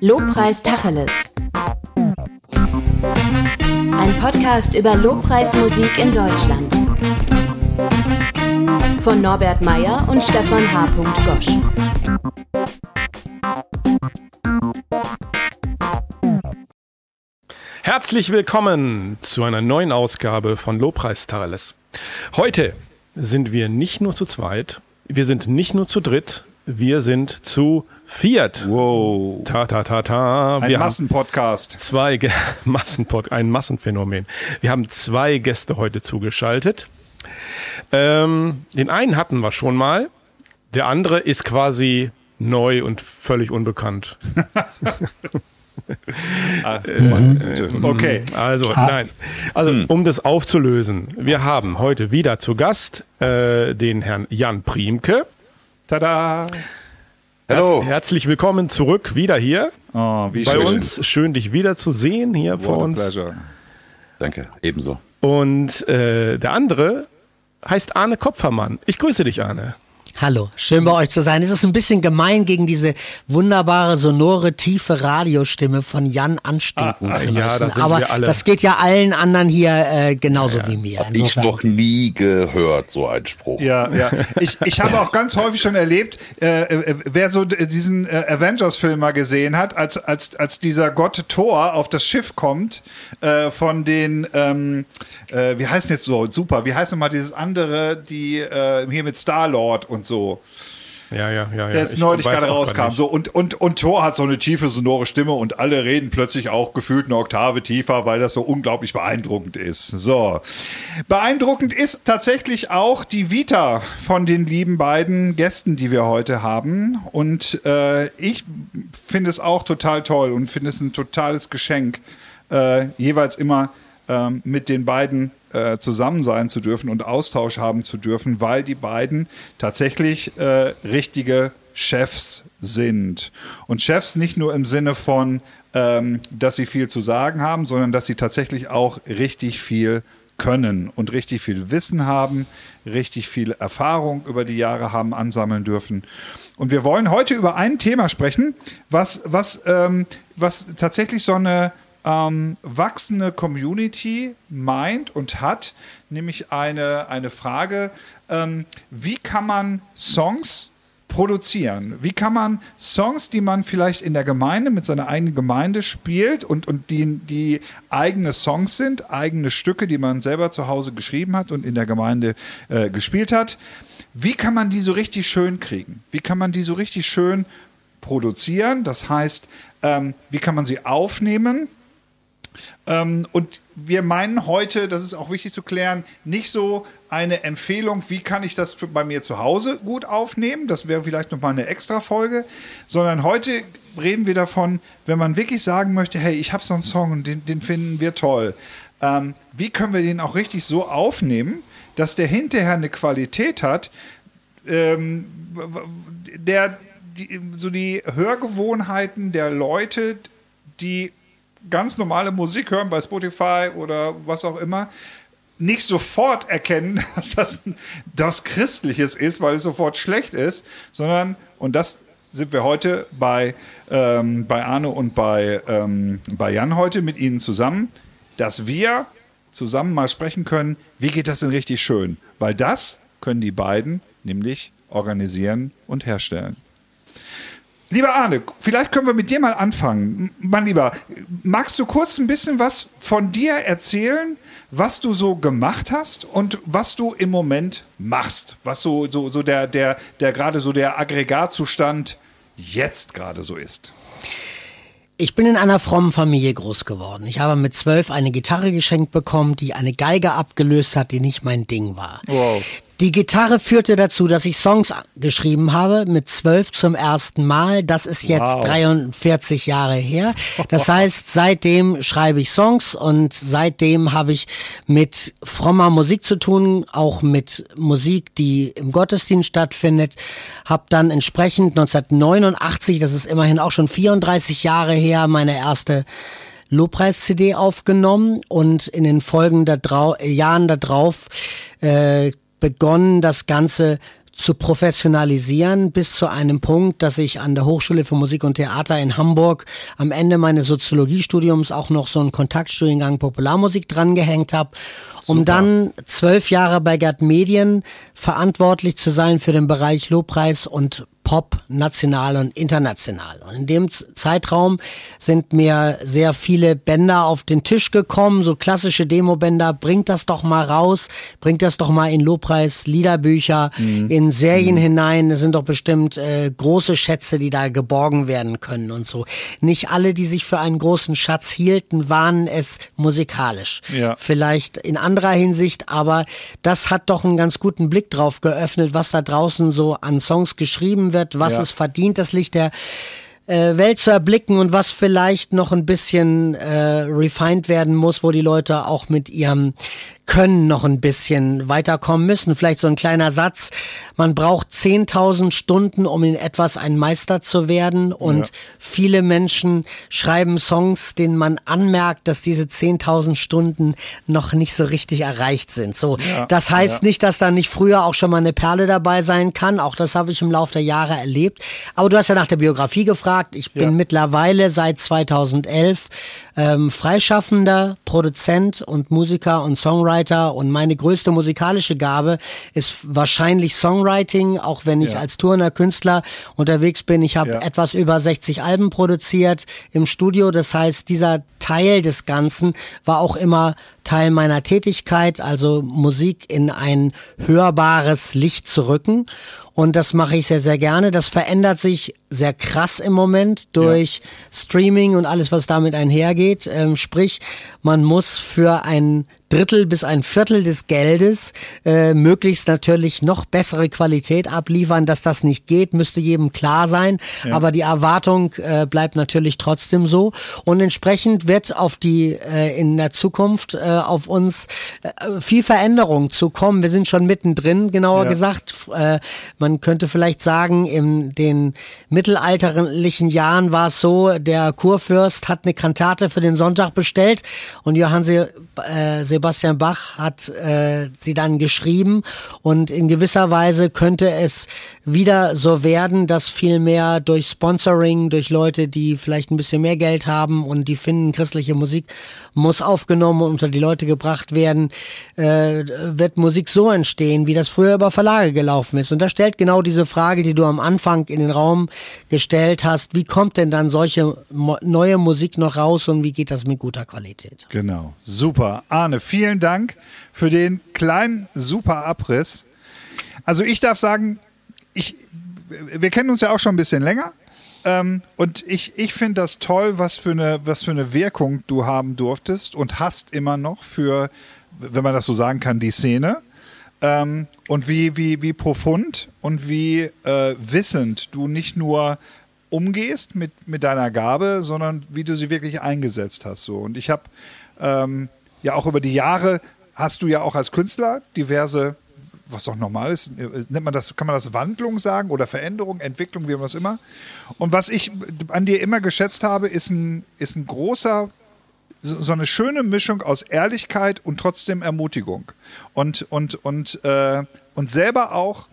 Lobpreis Tacheles. Ein Podcast über Lobpreismusik in Deutschland. Von Norbert Meyer und Stefan H. Gosch. Herzlich willkommen zu einer neuen Ausgabe von Lobpreis Tacheles. Heute sind wir nicht nur zu zweit, wir sind nicht nur zu dritt, wir sind zu viert. Wow. Ta ta ta ta. Ein Wir haben Massenpodcast. zwei Ge Massenpod ein Massenphänomen. Wir haben zwei Gäste heute zugeschaltet. Ähm, den einen hatten wir schon mal, der andere ist quasi neu und völlig unbekannt. Okay. Also, nein. Also, um das aufzulösen, wir haben heute wieder zu Gast äh, den Herrn Jan Priemke. Tada. Hallo. herzlich willkommen zurück wieder hier Oh, wie bei schön. uns. Schön, dich wiederzusehen hier vor What a uns. pleasure. Danke, ebenso. Und äh, der andere heißt Arne Kopfermann. Ich grüße dich, Arne. Hallo, schön bei euch zu sein. Es ist ein bisschen gemein, gegen diese wunderbare, sonore, tiefe Radiostimme von Jan anstinken Ah, zu müssen. ja, da sind Aber das geht ja allen anderen hier äh, genauso wie mir. Hab ich noch nie gehört, so ein Spruch. Ja, ja. Ich, ich habe auch ganz häufig schon erlebt, äh, äh, wer so diesen äh, Avengers-Film mal gesehen hat, als, als, als dieser Gott Thor auf das Schiff kommt, äh, von den, ähm, äh, wie heißt denn jetzt so, super, wie heißt nochmal dieses andere, die äh, hier mit Star-Lord und so. Ja, ja, ja. ja. der jetzt Ich neulich gerade rauskam. So, und, und, und Thor hat so eine tiefe, sonore Stimme und alle reden plötzlich auch gefühlt eine Oktave tiefer, weil das so unglaublich beeindruckend ist. So. Beeindruckend ist tatsächlich auch die Vita von den lieben beiden Gästen, die wir heute haben. Und äh, ich finde es auch total toll und finde es ein totales Geschenk, äh, jeweils immer ähm, mit den beiden äh, zusammen sein zu dürfen und Austausch haben zu dürfen, weil die beiden tatsächlich äh, richtige Chefs sind. Und Chefs nicht nur im Sinne von, ähm, dass sie viel zu sagen haben, sondern dass sie tatsächlich auch richtig viel können und richtig viel Wissen haben, richtig viel Erfahrung über die Jahre haben ansammeln dürfen. Und wir wollen heute über ein Thema sprechen, was, was, ähm, was tatsächlich so eine ähm, wachsende Community meint und hat, nämlich eine, eine Frage, ähm, wie kann man Songs produzieren? Wie kann man Songs, die man vielleicht in der Gemeinde mit seiner eigenen Gemeinde spielt und, und die, die eigene Songs sind, eigene Stücke, die man selber zu Hause geschrieben hat und in der Gemeinde äh, gespielt hat, wie kann man die so richtig schön kriegen? Wie kann man die so richtig schön produzieren? Das heißt, ähm, wie kann man sie aufnehmen? Ähm, und wir meinen heute, das ist auch wichtig zu klären, nicht so eine Empfehlung, wie kann ich das bei mir zu Hause gut aufnehmen. Das wäre vielleicht nochmal eine extra Folge. Sondern heute reden wir davon, wenn man wirklich sagen möchte, hey, ich habe so einen Song und den, den finden wir toll. Ähm, wie können wir den auch richtig so aufnehmen, dass der hinterher eine Qualität hat, ähm, der die, so die Hörgewohnheiten der Leute, die ganz normale Musik hören bei Spotify oder was auch immer, nicht sofort erkennen, dass das das Christliches ist, weil es sofort schlecht ist, sondern, und das sind wir heute bei, ähm, bei Arne und bei, ähm, bei Jan heute mit Ihnen zusammen, dass wir zusammen mal sprechen können, wie geht das denn richtig schön? Weil das können die beiden nämlich organisieren und herstellen. Lieber Arne, vielleicht können wir mit dir mal anfangen. Mein Lieber, magst du kurz ein bisschen was von dir erzählen, was du so gemacht hast und was du im Moment machst? Was so, so, so der, der, der gerade so der Aggregatzustand jetzt gerade so ist? Ich bin in einer frommen Familie groß geworden. Ich habe mit zwölf eine Gitarre geschenkt bekommen, die eine Geige abgelöst hat, die nicht mein Ding war. Wow. Die Gitarre führte dazu, dass ich Songs geschrieben habe, mit zwölf zum ersten Mal. Das ist jetzt Wow. 43 Jahre her. Das heißt, seitdem schreibe ich Songs und seitdem habe ich mit frommer Musik zu tun, auch mit Musik, die im Gottesdienst stattfindet. Hab dann entsprechend 1989, das ist immerhin auch schon 34 Jahre her, meine erste Lobpreis-CD aufgenommen und in den folgenden Jahren darauf äh, begonnen, das Ganze zu professionalisieren bis zu einem Punkt, dass ich an der Hochschule für Musik und Theater in Hamburg am Ende meines Soziologiestudiums auch noch so einen Kontaktstudiengang Popularmusik drangehängt habe um Super. dann zwölf Jahre bei Gerd Medien verantwortlich zu sein für den Bereich Lobpreis und Pop national und international. Und in dem Zeitraum sind mir sehr viele Bänder auf den Tisch gekommen, so klassische Demo-Bänder. Bringt das doch mal raus, bringt das doch mal in Lobpreis, Liederbücher, mhm. in Serien mhm. hinein. Es sind doch bestimmt äh, große Schätze, die da geborgen werden können und so. Nicht alle, die sich für einen großen Schatz hielten, waren es musikalisch. Ja. Vielleicht in anderer Hinsicht, aber das hat doch einen ganz guten Blick drauf geöffnet, was da draußen so an Songs geschrieben wird, was ja. es verdient, das Licht der äh, Welt zu erblicken und was vielleicht noch ein bisschen äh, refined werden muss, wo die Leute auch mit ihrem können noch ein bisschen weiterkommen müssen. Vielleicht so ein kleiner Satz. Man braucht 10.000 Stunden, um in etwas ein Meister zu werden. Und ja. viele Menschen schreiben Songs, denen man anmerkt, dass diese 10.000 Stunden noch nicht so richtig erreicht sind. So, ja. das heißt ja. nicht, dass da nicht früher auch schon mal eine Perle dabei sein kann. Auch das habe ich im Laufe der Jahre erlebt. Aber du hast ja nach der Biografie gefragt. Ich bin mittlerweile seit 2011 ähm, freischaffender Produzent und Musiker und Songwriter und meine größte musikalische Gabe ist wahrscheinlich Songwriting, auch wenn ich ja. als Tourner Künstler unterwegs bin. Ich habe ja. etwas über 60 Alben produziert im Studio. Das heißt, dieser Teil des Ganzen war auch immer Teil meiner Tätigkeit, also Musik in ein hörbares Licht zu rücken. Und das mache ich sehr, sehr gerne. Das verändert sich sehr krass im Moment durch ja. Streaming und alles, was damit einhergeht. Ähm, sprich, man muss für ein Drittel bis ein Viertel des Geldes äh, möglichst natürlich noch bessere Qualität abliefern. Dass das nicht geht, müsste jedem klar sein. Ja. Aber die Erwartung äh, bleibt natürlich trotzdem so. Und entsprechend wird auf die äh, in der Zukunft äh, auf uns äh, viel Veränderung zukommen. Wir sind schon mittendrin, genauer ja. gesagt. Äh, man könnte vielleicht sagen, in den mittelalterlichen Jahren war es so, der Kurfürst hat eine Kantate für den Sonntag bestellt und Johann Se äh, Sebastian Bach hat äh, sie dann geschrieben und in gewisser Weise könnte es wieder so werden, dass viel mehr durch Sponsoring, durch Leute, die vielleicht ein bisschen mehr Geld haben und die finden, christliche Musik muss aufgenommen und unter die Leute gebracht werden, äh, wird Musik so entstehen, wie das früher über Verlage gelaufen ist. Und da stellt genau diese Frage, die du am Anfang in den Raum gestellt hast, wie kommt denn dann solche neue Musik noch raus und wie geht das mit guter Qualität? Genau, super. Arne, vielen Dank für den kleinen, super Abriss. Also ich darf sagen, ich, wir kennen uns ja auch schon ein bisschen länger. Ähm, und ich, ich finde das toll, was für, eine, was für eine Wirkung du haben durftest und hast immer noch für, wenn man das so sagen kann, die Szene. Ähm, und wie, wie, wie profund und wie äh, wissend du nicht nur umgehst mit, mit deiner Gabe, sondern wie du sie wirklich eingesetzt hast. So. Und ich habe ähm, ja auch über die Jahre hast du ja auch als Künstler diverse, was auch normal ist, nennt man das, kann man das Wandlung sagen oder Veränderung, Entwicklung, wie man das immer. Und was ich an dir immer geschätzt habe, ist ein, ist ein großer, so, so eine schöne Mischung aus Ehrlichkeit und trotzdem Ermutigung. Und, und, und, äh, und selber auch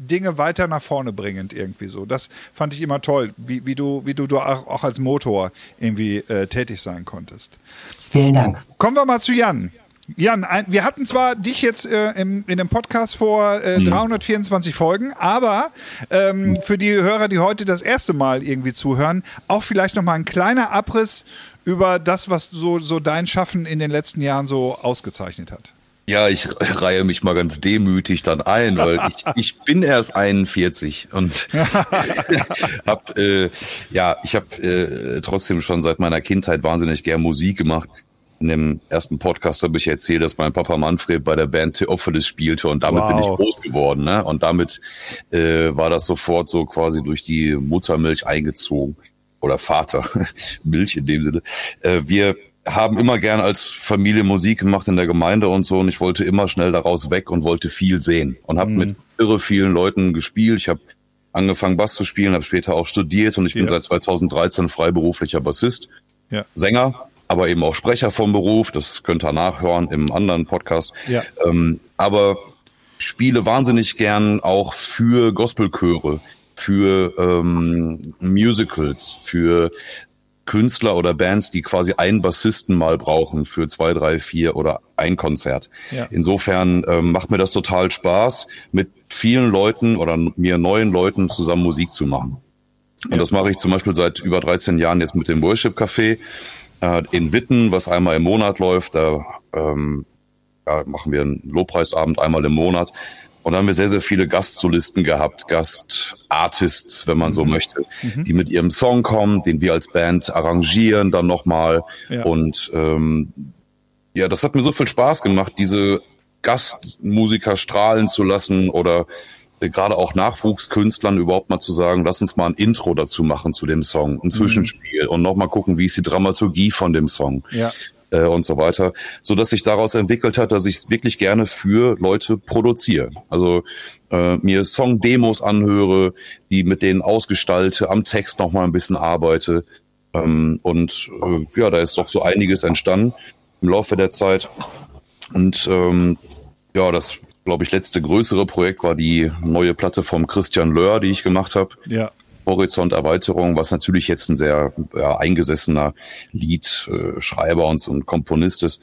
Dinge weiter nach vorne bringend irgendwie so. Das fand ich immer toll, wie, wie du, wie du, du auch als Motor irgendwie äh, tätig sein konntest. Vielen Dank. Kommen wir mal zu Jan. Jan, wir hatten zwar dich jetzt äh, im, in dem Podcast vor äh, 324 mhm. Folgen, aber ähm, für die Hörer, die heute das erste Mal irgendwie zuhören, auch vielleicht nochmal ein kleiner Abriss über das, was so, so dein Schaffen in den letzten Jahren so ausgezeichnet hat. Ja, ich reihe mich mal ganz demütig dann ein, weil ich, ich bin erst 41 und hab äh, ja, ich habe äh, trotzdem schon seit meiner Kindheit wahnsinnig gern Musik gemacht. In dem ersten Podcast habe ich erzählt, dass mein Papa Manfred bei der Band Theophilus spielte und damit wow. bin ich groß geworden. Ne? Und damit äh, war das sofort so quasi durch die Muttermilch eingezogen oder Vater Milch in dem Sinne. Äh, wir haben immer gern als Familie Musik gemacht in der Gemeinde und so und ich wollte immer schnell daraus weg und wollte viel sehen und habe mhm. mit irre vielen Leuten gespielt. Ich habe angefangen Bass zu spielen, habe später auch studiert und ich ja. bin seit 2013 freiberuflicher Bassist, ja. Sänger, aber eben auch Sprecher vom Beruf. Das könnt ihr nachhören im anderen Podcast. Ja. Ähm, aber spiele wahnsinnig gern auch für Gospelchöre, für ähm, Musicals, für Künstler oder Bands, die quasi einen Bassisten mal brauchen für zwei, drei, vier oder ein Konzert. Ja. Insofern ähm, macht mir das total Spaß, mit vielen Leuten oder mir neuen Leuten zusammen Musik zu machen. Und das mache ich zum Beispiel seit über 13 Jahren jetzt mit dem Worship Café äh, in Witten, was einmal im Monat läuft. Da ähm, ja, machen wir einen Lobpreisabend einmal im Monat. Und da haben wir sehr, sehr viele Gastsolisten gehabt, Gastartists, wenn man so Mhm. möchte, die mit ihrem Song kommen, den wir als Band arrangieren dann nochmal. Ja. Und ähm, ja, das hat mir so viel Spaß gemacht, diese Gastmusiker strahlen zu lassen oder gerade auch Nachwuchskünstlern überhaupt mal zu sagen, lass uns mal ein Intro dazu machen zu dem Song, Mhm. ein Zwischenspiel und nochmal gucken, wie ist die Dramaturgie von dem Song Ja. äh, und so weiter, so dass sich daraus entwickelt hat, dass ich es wirklich gerne für Leute produziere. Also äh, mir Song-Demos anhöre, die mit denen ausgestalte, am Text noch mal ein bisschen arbeite ähm, und äh, ja, da ist doch so einiges entstanden im Laufe der Zeit und ähm, ja, das glaube ich letzte größere Projekt war die neue Platte vom Christian Löhr, die ich gemacht habe. Ja. Horizonterweiterung, was natürlich jetzt ein sehr ja, eingesessener Liedschreiber und so ein Komponist ist.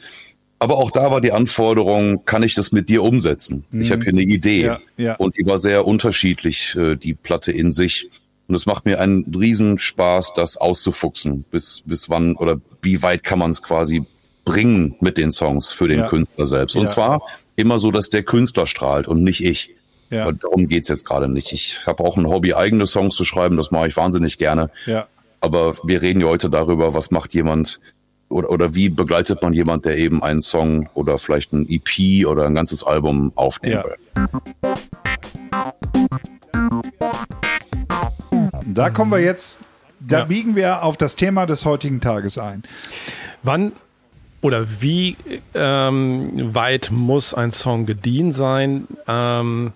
Aber auch da war die Anforderung, kann ich das mit dir umsetzen? Ich habe hier eine Idee. Mhm. Ja, ja. Und die war sehr unterschiedlich, äh, die Platte in sich. Und es macht mir einen Riesenspaß, das auszufuchsen. Bis, bis wann oder wie weit kann man es quasi bringen mit den Songs für den Ja. Künstler selbst. Und Ja. zwar immer so, dass der Künstler strahlt und nicht ich. Ja. Darum geht's jetzt gerade nicht. Ich habe auch ein Hobby, eigene Songs zu schreiben. Das mache ich wahnsinnig gerne. Ja. Aber wir reden ja heute darüber, was macht jemand oder, oder wie begleitet man jemand, der eben einen Song oder vielleicht ein EP oder ein ganzes Album aufnehmen Ja. will. Da kommen wir jetzt, da Ja. biegen wir auf das Thema des heutigen Tages ein. Wann oder wie ähm, weit muss ein Song gediehen sein, ähm,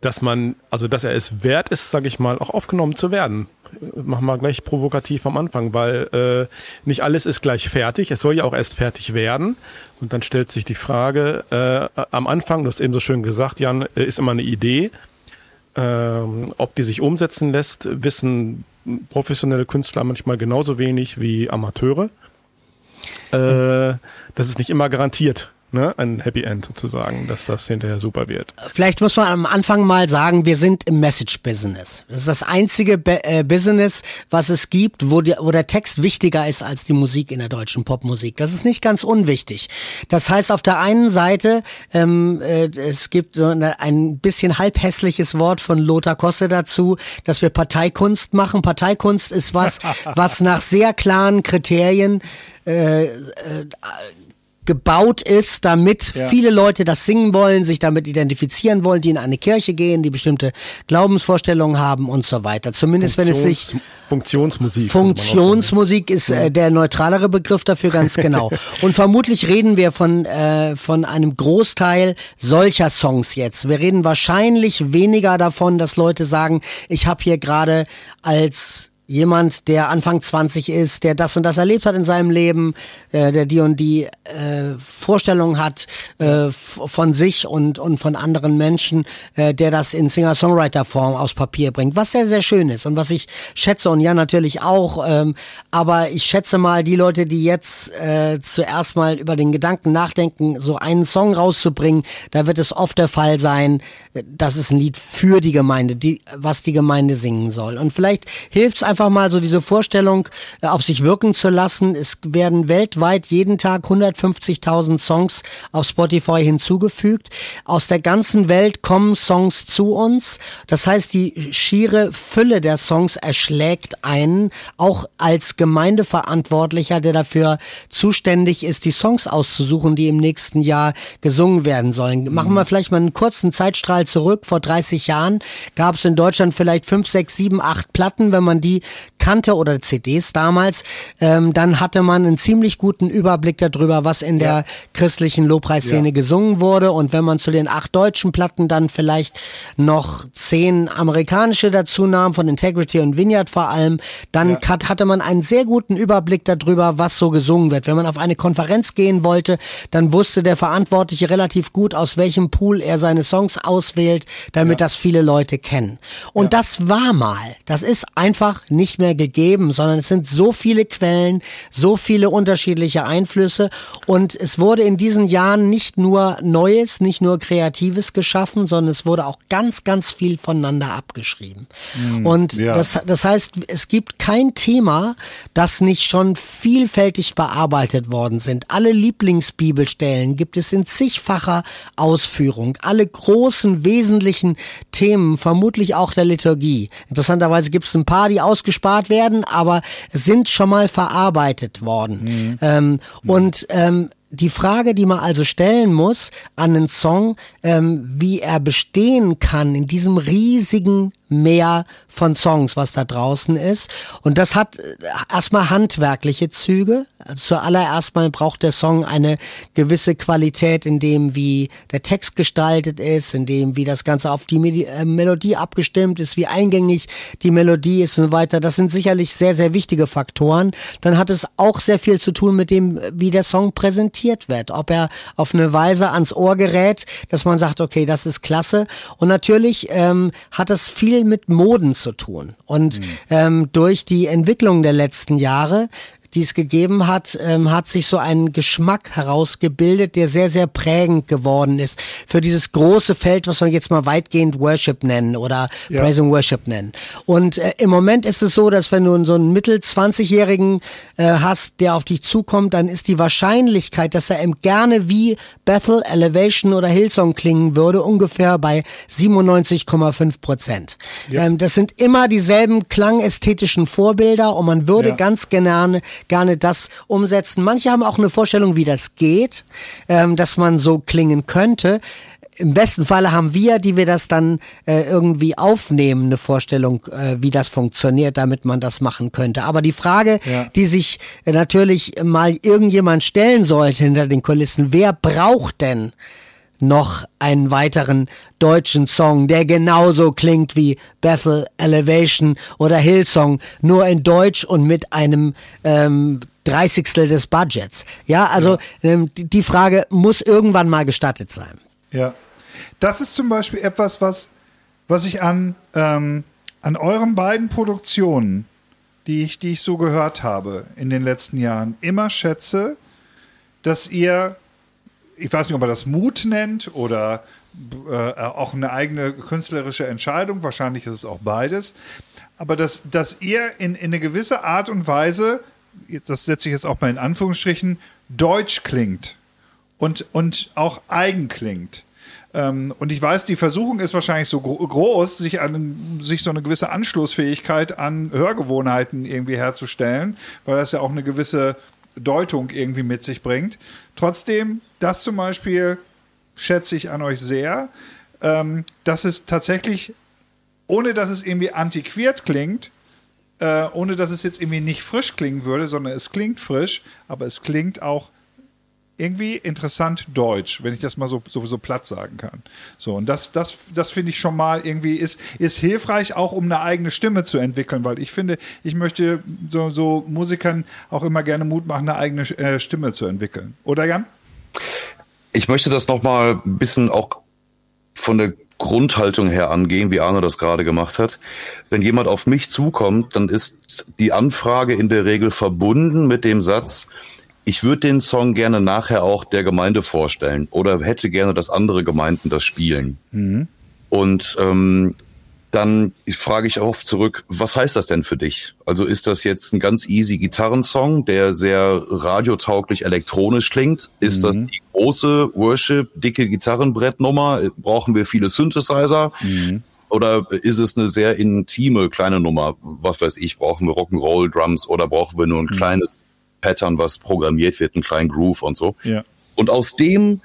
dass man, also dass er es wert ist, sage ich mal, auch aufgenommen zu werden? Machen wir gleich provokativ am Anfang, weil äh, nicht alles ist gleich fertig. Es soll ja auch erst fertig werden. Und dann stellt sich die Frage, äh, am Anfang, du hast eben so schön gesagt, Jan, äh, ist immer eine Idee. Ähm, ob die sich umsetzen lässt, wissen professionelle Künstler manchmal genauso wenig wie Amateure. Äh, das ist nicht immer garantiert, ne? ein Happy End sozusagen, dass das hinterher super wird. Vielleicht muss man am Anfang mal sagen, wir sind im Message-Business. Das ist das einzige Be äh, Business, was es gibt, wo, die, wo der Text wichtiger ist als die Musik in der deutschen Popmusik. Das ist nicht ganz unwichtig. Das heißt, auf der einen Seite, ähm, äh, es gibt so eine, ein bisschen halb hässliches Wort von Lothar Kosse dazu, dass wir Parteikunst machen. Parteikunst ist was, was nach sehr klaren Kriterien äh, äh, gebaut ist, damit Ja. viele Leute das singen wollen, sich damit identifizieren wollen, die in eine Kirche gehen, die bestimmte Glaubensvorstellungen haben und so weiter. Zumindest wenn es sich Funktions- Funktionsmusik. Funktionsmusik ist äh, der neutralere Begriff dafür ganz genau. Und vermutlich reden wir von, äh, von einem Großteil solcher Songs jetzt. Wir reden wahrscheinlich weniger davon, dass Leute sagen, ich habe hier gerade als jemand, der Anfang 20 ist, der das und das erlebt hat in seinem Leben, äh, der die und die äh, Vorstellung hat äh, von sich und, und von anderen Menschen, äh, der das in Singer-Songwriter-Form aus Papier bringt, was sehr, sehr schön ist und was ich schätze und ja natürlich auch, ähm, aber ich schätze mal die Leute, die jetzt äh, zuerst mal über den Gedanken nachdenken, so einen Song rauszubringen, da wird es oft der Fall sein, äh, das ist ein Lied für die Gemeinde, die, was die Gemeinde singen soll. Und vielleicht hilft es einfach mal so diese Vorstellung äh, auf sich wirken zu lassen. Es werden weltweit jeden Tag 150.000 Songs auf Spotify hinzugefügt. Aus der ganzen Welt kommen Songs zu uns. Das heißt, die schiere Fülle der Songs erschlägt einen, auch als Gemeindeverantwortlicher, der dafür zuständig ist, die Songs auszusuchen, die im nächsten Jahr gesungen werden sollen. Machen wir vielleicht mal einen kurzen Zeitstrahl zurück. Vor 30 Jahren gab es in Deutschland vielleicht fünf, sechs, sieben, acht Platten. Wenn man die kannte oder CDs damals, ähm, dann hatte man einen ziemlich guten Überblick darüber, was in der christlichen Lobpreisszene Ja. gesungen wurde. Und wenn man zu den acht deutschen Platten dann vielleicht noch zehn amerikanische dazu nahm, von Integrity und Vineyard vor allem, dann hat, hatte man einen sehr guten Überblick darüber, was so gesungen wird. Wenn man auf eine Konferenz gehen wollte, dann wusste der Verantwortliche relativ gut, aus welchem Pool er seine Songs auswählt, damit das viele Leute kennen. Und das war mal. Das ist einfach nicht mehr gegeben, sondern es sind so viele Quellen, so viele unterschiedliche Einflüsse und es wurde in diesen Jahren nicht nur Neues, nicht nur Kreatives geschaffen, sondern es wurde auch ganz, ganz viel voneinander abgeschrieben. und ja. das, das heißt, es gibt kein Thema, das nicht schon vielfältig bearbeitet worden sind. Alle Lieblingsbibelstellen gibt es in zigfacher Ausführung. Alle großen, wesentlichen Themen, vermutlich auch der Liturgie. Interessanterweise gibt es ein paar, die ausgespart werden, aber sind schon mal verarbeitet worden. Ähm, Und ähm, die Frage, die man also stellen muss an einen Song, ähm, wie er bestehen kann in diesem riesigen Meer von Songs, was da draußen ist. Und das hat äh, erstmal handwerkliche Züge. Also zuallererst mal braucht der Song eine gewisse Qualität in dem, wie der Text gestaltet ist, in dem, wie das Ganze auf die äh, Melodie abgestimmt ist, wie eingängig die Melodie ist und so weiter. Das sind sicherlich sehr, sehr wichtige Faktoren. Dann hat es auch sehr viel zu tun mit dem, wie der Song präsentiert wird. Ob er auf eine Weise ans Ohr gerät, dass man sagt, okay, das ist klasse. Und natürlich ähm, hat es viel mit Moden zu tun. Und ähm, durch die Entwicklung der letzten Jahre die es gegeben hat, ähm, hat sich so ein Geschmack herausgebildet, der sehr, sehr prägend geworden ist für dieses große Feld, was wir jetzt mal weitgehend Worship nennen oder Ja. Praise and Worship nennen. Und äh, im Moment ist es so, dass wenn du so einen Mittel-20-Jährigen äh, hast, der auf dich zukommt, dann ist die Wahrscheinlichkeit, dass er ihm gerne wie Bethel, Elevation oder Hillsong klingen würde, ungefähr bei 97,5 Prozent. Ähm, das sind immer dieselben klangästhetischen Vorbilder und man würde Ja. ganz gerne, gerne das umsetzen. Manche haben auch eine Vorstellung, wie das geht, ähm, dass man so klingen könnte. Im besten Falle haben wir, die wir das dann äh, irgendwie aufnehmen, eine Vorstellung, äh, wie das funktioniert, damit man das machen könnte. Aber die Frage, Ja. die sich äh, natürlich mal irgendjemand stellen sollte hinter den Kulissen, wer braucht denn noch einen weiteren deutschen Song, der genauso klingt wie Bethel Elevation oder Hillsong, nur in Deutsch und mit einem ähm, Dreißigstel des Budgets. Ja, also Ähm, die, die Frage muss irgendwann mal gestattet sein. Ja. Das ist zum Beispiel etwas, was, was ich an, ähm, an euren beiden Produktionen, die ich, die ich so gehört habe in den letzten Jahren, immer schätze, dass ihr, ich weiß nicht, ob man das Mut nennt oder äh, auch eine eigene künstlerische Entscheidung, wahrscheinlich ist es auch beides, aber dass, dass ihr in, in eine gewisse Art und Weise, das setze ich jetzt auch mal in Anführungsstrichen, deutsch klingt und, und auch eigen klingt. Ähm, und ich weiß, die Versuchung ist wahrscheinlich so gro groß, sich, an, sich so eine gewisse Anschlussfähigkeit an Hörgewohnheiten irgendwie herzustellen, weil das ja auch eine gewisse Deutung irgendwie mit sich bringt. Trotzdem, das zum Beispiel schätze ich an euch sehr, ähm, dass es tatsächlich, ohne dass es irgendwie antiquiert klingt, äh, ohne dass es jetzt irgendwie nicht frisch klingen würde, sondern es klingt frisch, aber es klingt auch irgendwie interessant deutsch, wenn ich das mal so, so, so platt sagen kann. So, und das, das, das finde ich schon mal irgendwie ist, ist hilfreich, auch um eine eigene Stimme zu entwickeln, weil ich finde, ich möchte so, so Musikern auch immer gerne Mut machen, eine eigene äh, Stimme zu entwickeln. Oder Jan? Ich möchte das nochmal ein bisschen auch von der Grundhaltung her angehen, wie Arne das gerade gemacht hat. Wenn jemand auf mich zukommt, dann ist die Anfrage in der Regel verbunden mit dem Satz, ich würde den Song gerne nachher auch der Gemeinde vorstellen oder hätte gerne, dass andere Gemeinden das spielen. Und ähm, dann frage ich oft zurück, was heißt das denn für dich? Also ist das jetzt ein ganz easy Gitarrensong, der sehr radiotauglich elektronisch klingt? Ist das die große Worship, dicke Gitarrenbrettnummer? Brauchen wir viele Synthesizer? Oder ist es eine sehr intime kleine Nummer? Was weiß ich, brauchen wir Rock'n'Roll, Drums oder brauchen wir nur ein kleines Pattern, was programmiert wird, einen kleinen Groove und so? Ja. Und aus dem,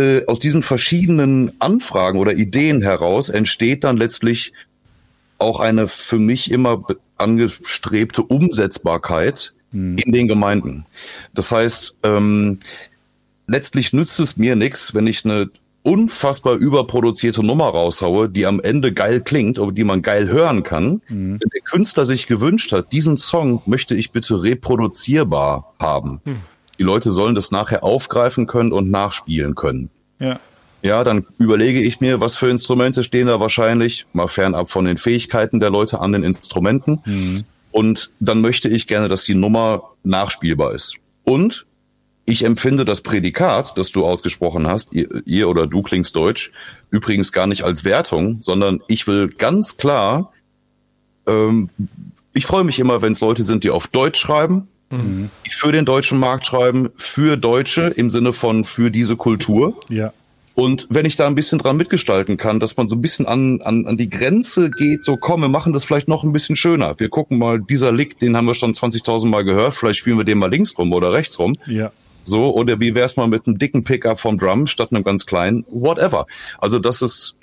äh, aus diesen verschiedenen Anfragen oder Ideen heraus entsteht dann letztlich auch eine für mich immer angestrebte Umsetzbarkeit in den Gemeinden. Das heißt, ähm, letztlich nützt es mir nichts, wenn ich eine unfassbar überproduzierte Nummer raushaue, die am Ende geil klingt, aber die man geil hören kann. Wenn der Künstler sich gewünscht hat, diesen Song möchte ich bitte reproduzierbar haben. Die Leute sollen das nachher aufgreifen können und nachspielen können. Ja. Ja, dann überlege ich mir, was für Instrumente stehen da wahrscheinlich, mal fernab von den Fähigkeiten der Leute an den Instrumenten. Und dann möchte ich gerne, dass die Nummer nachspielbar ist. Und ich empfinde das Prädikat, das du ausgesprochen hast, ihr, ihr oder du klingst deutsch, übrigens gar nicht als Wertung, sondern ich will ganz klar, ähm, ich freue mich immer, wenn es Leute sind, die auf Deutsch schreiben, die für den deutschen Markt schreiben, für Deutsche im Sinne von für diese Kultur. Ja. Und wenn ich da ein bisschen dran mitgestalten kann, dass man so ein bisschen an, an, an die Grenze geht, so komm, wir machen das vielleicht noch ein bisschen schöner. Wir gucken mal, dieser Lick, den haben wir schon 20.000 Mal gehört, vielleicht spielen wir den mal links rum oder rechts rum. Ja. So, oder wie wär's mal mit einem dicken Pickup vom Drum statt einem ganz kleinen, whatever. Also das ist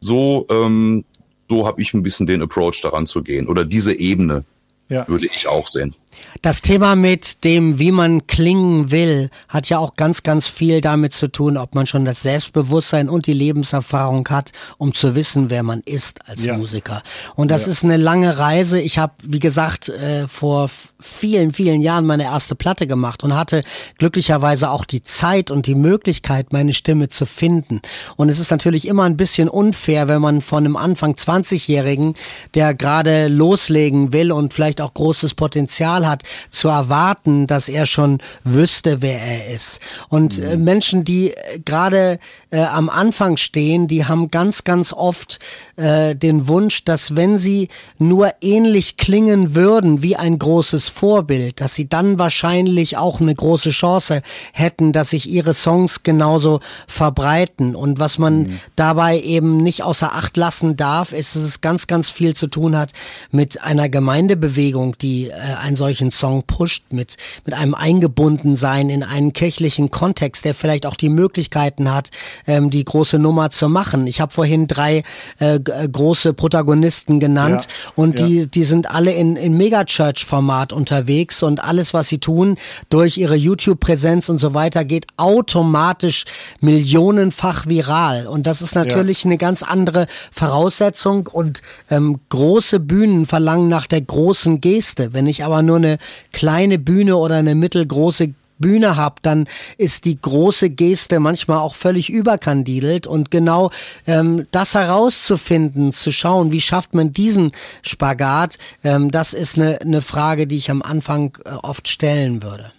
so, ähm, so habe ich ein bisschen den Approach daran zu gehen. Oder diese Ebene Ja. würde ich auch sehen. Das Thema mit dem, wie man klingen will, hat ja auch ganz, ganz viel damit zu tun, ob man schon das Selbstbewusstsein und die Lebenserfahrung hat, um zu wissen, wer man ist als Ja. Musiker. Und das Ja. ist eine lange Reise. Ich habe, wie gesagt, äh, vor vielen, vielen Jahren meine erste Platte gemacht und hatte glücklicherweise auch die Zeit und die Möglichkeit, meine Stimme zu finden. Und es ist natürlich immer ein bisschen unfair, wenn man von einem Anfang 20-Jährigen, der gerade loslegen will und vielleicht auch großes Potenzial hat, zu erwarten, dass er schon wüsste, wer er ist. Und äh, Menschen, die äh, gerade äh, am Anfang stehen, die haben ganz, ganz oft äh, den Wunsch, dass wenn sie nur ähnlich klingen würden wie ein großes Vorbild, dass sie dann wahrscheinlich auch eine große Chance hätten, dass sich ihre Songs genauso verbreiten. Und was man dabei eben nicht außer Acht lassen darf, ist, dass es ganz, ganz viel zu tun hat mit einer Gemeindebewegung, die äh, einen solchen Song pusht, mit, mit einem Eingebundensein in einen kirchlichen Kontext, der vielleicht auch die Möglichkeiten hat, ähm, die große Nummer zu machen. Ich habe vorhin drei äh, äh, große Protagonisten genannt Ja, und ja. die, die sind alle in, in Megachurch-Format unterwegs und alles, was sie tun, durch ihre YouTube-Präsenz und so weiter, geht automatisch millionenfach viral. Und das ist natürlich eine ganz andere Voraussetzung und ähm, große Bühnen verlangen nach der großen Geste. Wenn ich aber nur eine kleine Bühne oder eine mittelgroße Bühne habe, dann ist die große Geste manchmal auch völlig überkandidelt und genau ähm, das herauszufinden, zu schauen, wie schafft man diesen Spagat, ähm, das ist eine, eine Frage, die ich am Anfang äh, oft stellen würde.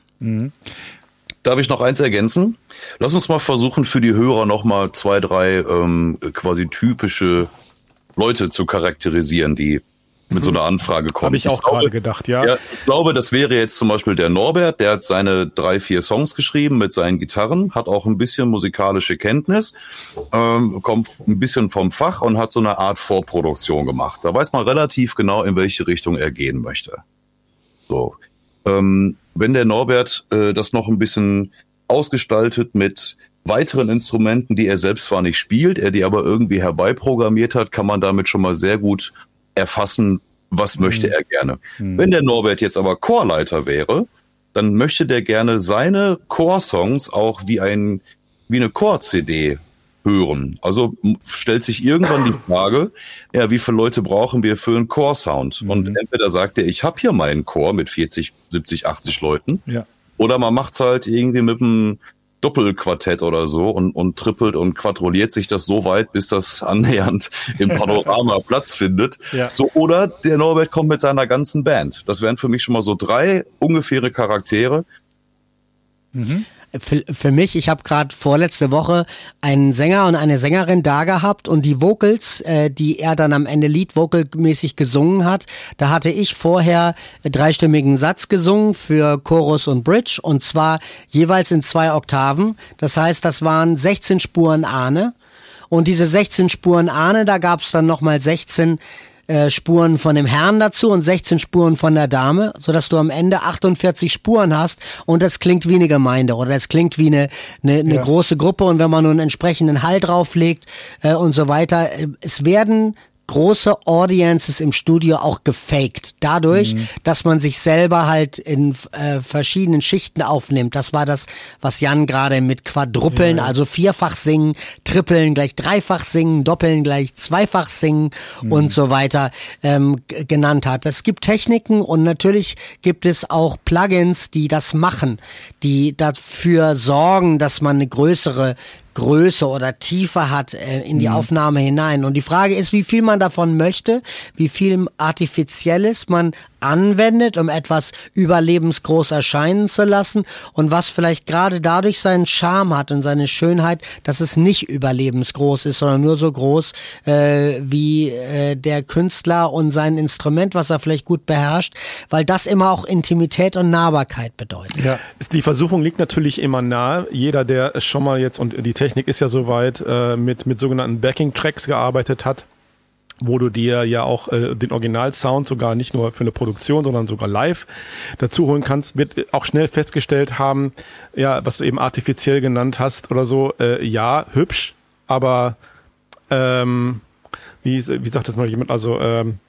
Darf ich noch eins ergänzen? Lass uns mal versuchen, für die Hörer noch mal zwei, drei ähm, quasi typische Leute zu charakterisieren, die mit so einer Anfrage kommen. Habe ich auch glaube, gerade gedacht, ja. Ja, ich glaube, das wäre jetzt zum Beispiel der Norbert, der hat seine drei, vier Songs geschrieben mit seinen Gitarren, hat auch ein bisschen musikalische Kenntnis, ähm, kommt ein bisschen vom Fach und hat so eine Art Vorproduktion gemacht. Da weiß man relativ genau, in welche Richtung er gehen möchte. So. Ähm, wenn der Norbert äh, das noch ein bisschen ausgestaltet mit weiteren Instrumenten, die er selbst zwar nicht spielt, er die aber irgendwie herbeiprogrammiert hat, kann man damit schon mal sehr gut erfassen, was möchte er gerne. Wenn der Norbert jetzt aber Chorleiter wäre, dann möchte der gerne seine Chorsongs auch wie ein wie eine Chor-CD hören. Also stellt sich irgendwann die Frage, ja, wie viele Leute brauchen wir für einen Chorsound? Und entweder sagt er, ich habe hier meinen Chor mit 40, 70, 80 Leuten, Ja. oder man macht's halt irgendwie mit einem Doppelquartett oder so und, und trippelt und quadrolliert sich das so weit, bis das annähernd im Panorama Platz findet. Ja. So, oder der Norbert kommt mit seiner ganzen Band. Das wären für mich schon mal so drei ungefähre Charaktere. Für, für mich, ich habe gerade vorletzte Woche einen Sänger und eine Sängerin da gehabt und die Vocals, äh, die er dann am Ende Lead-Vocal-mäßig gesungen hat, da hatte ich vorher dreistimmigen Satz gesungen für Chorus und Bridge und zwar jeweils in zwei Oktaven. Das heißt, das waren 16 Spuren Ahne und diese 16 Spuren Ahne, da gab es dann nochmal 16 äh, Spuren von dem Herrn dazu und 16 Spuren von der Dame, sodass du am Ende 48 Spuren hast und das klingt wie eine Gemeinde oder das klingt wie eine, eine, eine Ja. große Gruppe und wenn man nun einen entsprechenden Hall drauflegt äh, und so weiter, äh, es werden große Audiences im Studio auch gefaked. Dadurch, mhm. dass man sich selber halt in äh, verschiedenen Schichten aufnimmt. Das war das, was Jan gerade mit Quadruppeln, ja. also vierfach singen, trippeln gleich dreifach singen, doppeln gleich zweifach singen mhm. und so weiter ähm, genannt hat. Es gibt Techniken und natürlich gibt es auch Plugins, die das machen, die dafür sorgen, dass man eine größere Größe oder Tiefe hat äh, in die mhm. Aufnahme hinein. Und die Frage ist, wie viel man davon möchte, wie viel Artifizielles man anwendet, um etwas überlebensgroß erscheinen zu lassen und was vielleicht gerade dadurch seinen Charme hat und seine Schönheit, dass es nicht überlebensgroß ist, sondern nur so groß äh, wie äh, der Künstler und sein Instrument, was er vielleicht gut beherrscht, weil das immer auch Intimität und Nahbarkeit bedeutet. Ja, die Versuchung liegt natürlich immer nahe. Jeder, der schon mal jetzt, und die Technik ist ja soweit, äh, mit, mit sogenannten Backing-Tracks gearbeitet hat, wo du dir ja auch äh, den Originalsound sogar nicht nur für eine Produktion, sondern sogar live dazu holen kannst, wird auch schnell festgestellt haben, ja, was du eben artifiziell genannt hast oder so, äh, ja, hübsch, aber ähm, wie, wie sagt das mal jemand, also ähm,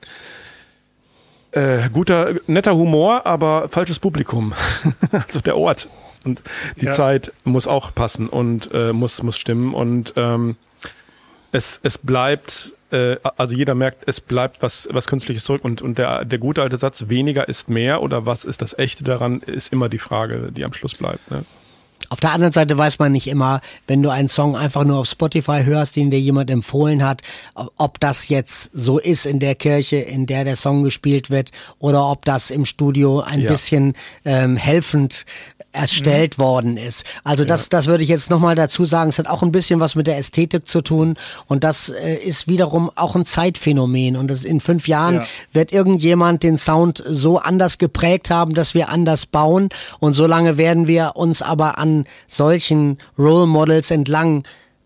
äh, guter, netter Humor, aber falsches Publikum. also der Ort und die ja. Zeit muss auch passen und äh, muss, muss stimmen und ähm, es, es bleibt äh, also jeder merkt, es bleibt was, was Künstliches zurück und, und der, der gute alte Satz, weniger ist mehr oder was ist das Echte daran, ist immer die Frage, die am Schluss bleibt. Ne? Auf der anderen Seite weiß man nicht immer, wenn du einen Song einfach nur auf Spotify hörst, den dir jemand empfohlen hat, ob das jetzt so ist in der Kirche, in der der Song gespielt wird, oder ob das im Studio ein ja. bisschen ähm, helfend erstellt mhm. worden ist. Also das, ja. das würde ich jetzt nochmal dazu sagen. Es hat auch ein bisschen was mit der Ästhetik zu tun und das äh, ist wiederum auch ein Zeitphänomen. Und das in fünf Jahren ja. wird irgendjemand den Sound so anders geprägt haben, dass wir anders bauen. Und solange werden wir uns aber an solchen Role Models entlang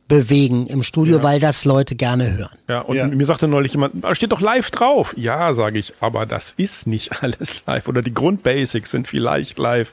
bewegen im Studio, ja. weil das Leute gerne hören. Ja, und ja. mir sagte neulich jemand, da steht doch live drauf. Ja, sage ich, aber das ist nicht alles live. Oder die Grundbasics sind vielleicht live.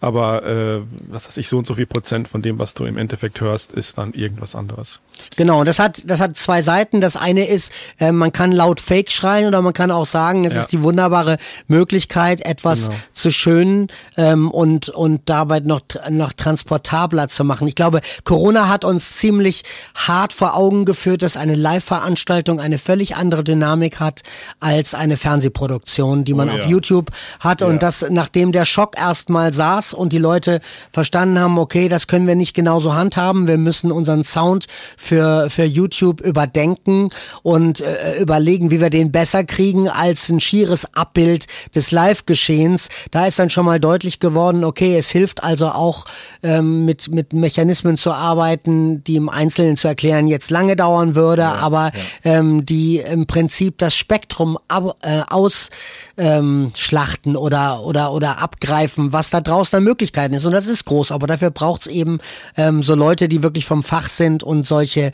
Aber äh, was weiß ich, so und so viel Prozent von dem, was du im Endeffekt hörst, ist dann irgendwas anderes. Genau, und das hat, das hat zwei Seiten. Das eine ist, äh, man kann laut Fake schreien oder man kann auch sagen, es ja. ist die wunderbare Möglichkeit, etwas genau. zu schönen ähm, und, und dabei noch, noch transportabler zu machen. Ich glaube, Corona hat uns ziemlich hart vor Augen geführt, dass eine Live-Veranstaltung eine völlig andere Dynamik hat als eine Fernsehproduktion, die man oh, ja. auf YouTube hat. Ja. Und das, nachdem der Schock erstmal saß und die Leute verstanden haben, okay, das können wir nicht genauso handhaben, wir müssen unseren Sound für, für YouTube überdenken und äh, überlegen, wie wir den besser kriegen als ein schieres Abbild des Live-Geschehens. Da ist dann schon mal deutlich geworden, okay, es hilft also auch ähm, mit, mit Mechanismen zu arbeiten, die im Einzelnen zu erklären jetzt lange dauern würde, ja, aber ja. Ähm, die im Prinzip das Spektrum ab, äh, ausschlachten ähm, oder, oder, oder abgreifen, was da draußen an Möglichkeiten ist. Und das ist groß, aber dafür braucht es eben ähm, so Leute, die wirklich vom Fach sind und solche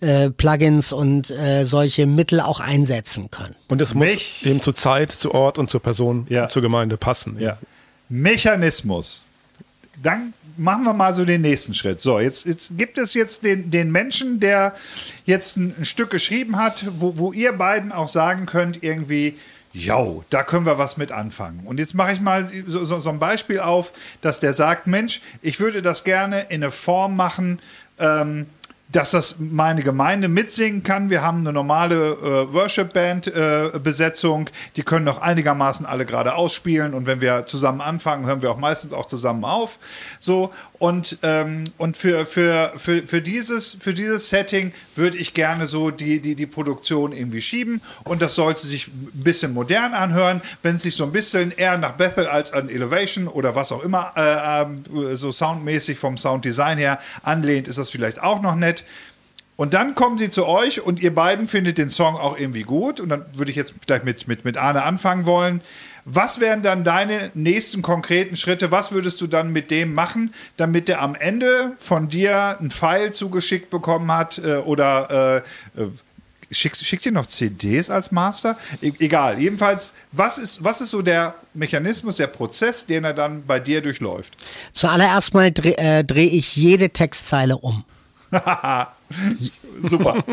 äh, Plugins und äh, solche Mittel auch einsetzen können. Und es muss Mich eben zur Zeit, zu Ort und zur Person, ja. zur Gemeinde passen. Ja. Mechanismus. Dann machen wir mal so den nächsten Schritt. So, jetzt, jetzt gibt es jetzt den, den Menschen, der jetzt ein, ein Stück geschrieben hat, wo, wo ihr beiden auch sagen könnt, irgendwie, Jo, da können wir was mit anfangen. Und jetzt mache ich mal so, so, so, ein Beispiel auf, dass der sagt, Mensch, ich würde das gerne in eine Form machen, ähm, dass das meine Gemeinde mitsingen kann. Wir haben eine normale äh, Worship-Band-Besetzung. Äh, die können noch einigermaßen alle gerade ausspielen. Und wenn wir zusammen anfangen, hören wir auch meistens auch zusammen auf. So. Und, ähm, und für, für, für, für, dieses, für dieses Setting würde ich gerne so die, die, die Produktion irgendwie schieben. Und das sollte sich ein bisschen modern anhören. Wenn es sich so ein bisschen eher nach Bethel als an Elevation oder was auch immer äh, äh, so soundmäßig vom Sounddesign her anlehnt, ist das vielleicht auch noch nett. Und dann kommen sie zu euch und ihr beiden findet den Song auch irgendwie gut. Und dann würde ich jetzt vielleicht mit, mit, mit Arne anfangen wollen. Was wären dann deine nächsten konkreten Schritte? Was würdest du dann mit dem machen, damit der am Ende von dir einen Pfeil zugeschickt bekommen hat äh, oder äh, äh schickt, schickt ihr noch CDs als Master? E egal. Jedenfalls, was ist, was ist so der Mechanismus, der Prozess, den er dann bei dir durchläuft? Zuallererst mal drehe äh, dreh ich jede Textzeile um. Super.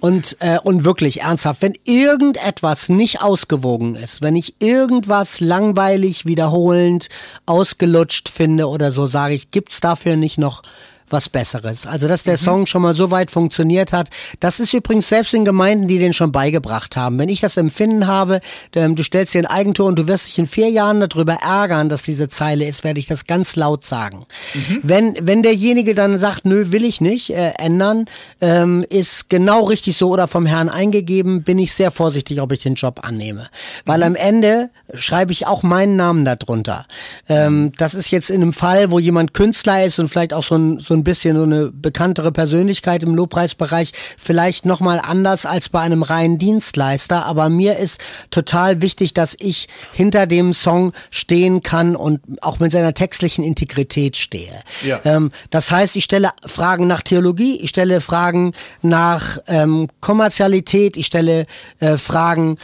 Und, äh, und wirklich ernsthaft, wenn irgendetwas nicht ausgewogen ist, wenn ich irgendwas langweilig, wiederholend, ausgelutscht finde oder so, sage ich, gibt's dafür nicht noch was Besseres. Also, dass der mhm. Song schon mal so weit funktioniert hat. Das ist übrigens selbst in Gemeinden, die den schon beigebracht haben. Wenn ich das Empfinden habe, ähm, du stellst dir ein Eigentor und du wirst dich in vier Jahren darüber ärgern, dass diese Zeile ist, werde ich das ganz laut sagen. Mhm. Wenn, wenn derjenige dann sagt, nö, will ich nicht äh, ändern, ähm, ist genau richtig so oder vom Herrn eingegeben, bin ich sehr vorsichtig, ob ich den Job annehme. Weil mhm. am Ende schreibe ich auch meinen Namen darunter. Ähm, das ist jetzt in einem Fall, wo jemand Künstler ist und vielleicht auch so ein, so ein bisschen so eine bekanntere Persönlichkeit im Lobpreisbereich, vielleicht nochmal anders als bei einem reinen Dienstleister. Aber mir ist total wichtig, dass ich hinter dem Song stehen kann und auch mit seiner textlichen Integrität stehe. Ja. Ähm, das heißt, ich stelle Fragen nach Theologie, ich stelle Fragen nach ähm, Kommerzialität, ich stelle äh, Fragen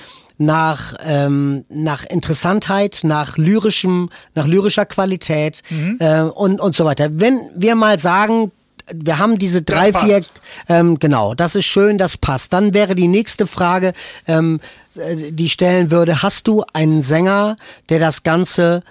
nach, ähm, nach Interessantheit, nach lyrischem, nach lyrischer Qualität mhm. äh, und, und so weiter. Wenn wir mal sagen, wir haben diese drei, vier, ähm, genau, das ist schön, das passt. Dann wäre die nächste Frage, ähm, äh, die stellen würde, hast du einen Sänger, der das Ganze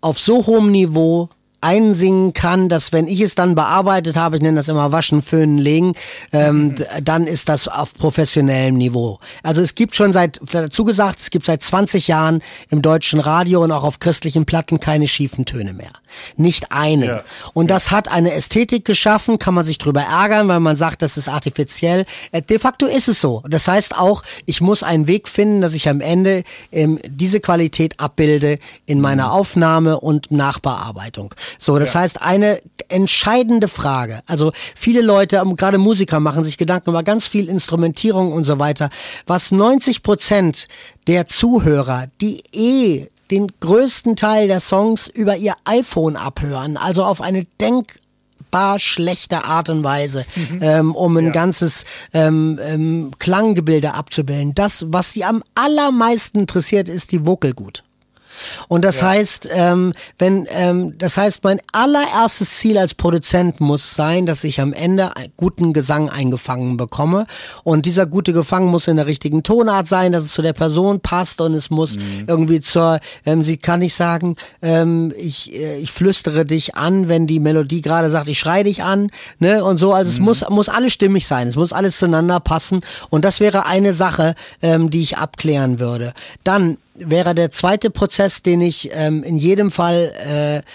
auf so hohem Niveau einsingen kann, dass wenn ich es dann bearbeitet habe, ich nenne das immer Waschen, Föhnen, Legen, ähm, mhm. dann ist das auf professionellem Niveau. Also es gibt schon seit, dazu gesagt, es gibt seit 20 Jahren im deutschen Radio und auch auf christlichen Platten keine schiefen Töne mehr. Nicht einen. Ja. Und das hat eine Ästhetik geschaffen, kann man sich drüber ärgern, weil man sagt, das ist artifiziell. Äh, de facto ist es so. Das heißt auch, ich muss einen Weg finden, dass ich am Ende ähm, diese Qualität abbilde in meiner mhm. Aufnahme und Nachbearbeitung. So, das ja. heißt, eine entscheidende Frage. Also viele Leute, ähm, gerade Musiker, machen sich Gedanken über ganz viel Instrumentierung und so weiter. Was 90 Prozent der Zuhörer, die eh den größten Teil der Songs über ihr iPhone abhören, also auf eine denkbar schlechte Art und Weise, mhm. ähm, um ein ja. ganzes ähm, ähm, Klanggebilde abzubilden. Das, was sie am allermeisten interessiert, ist die Vocal gut. Und das ja. heißt, ähm, wenn, ähm, das heißt, mein allererstes Ziel als Produzent muss sein, dass ich am Ende einen guten Gesang eingefangen bekomme. Und dieser gute Gesang muss in der richtigen Tonart sein, dass es zu der Person passt und es muss mhm. irgendwie zur, ähm, sie kann nicht sagen, ähm, ich, äh, ich flüstere dich an, wenn die Melodie gerade sagt, ich schreie dich an, ne, und so. Also mhm. es muss, muss alles stimmig sein, es muss alles zueinander passen. Und das wäre eine Sache, ähm, die ich abklären würde. Dann wäre der zweite Prozess, den ich ähm, in jedem Fall äh,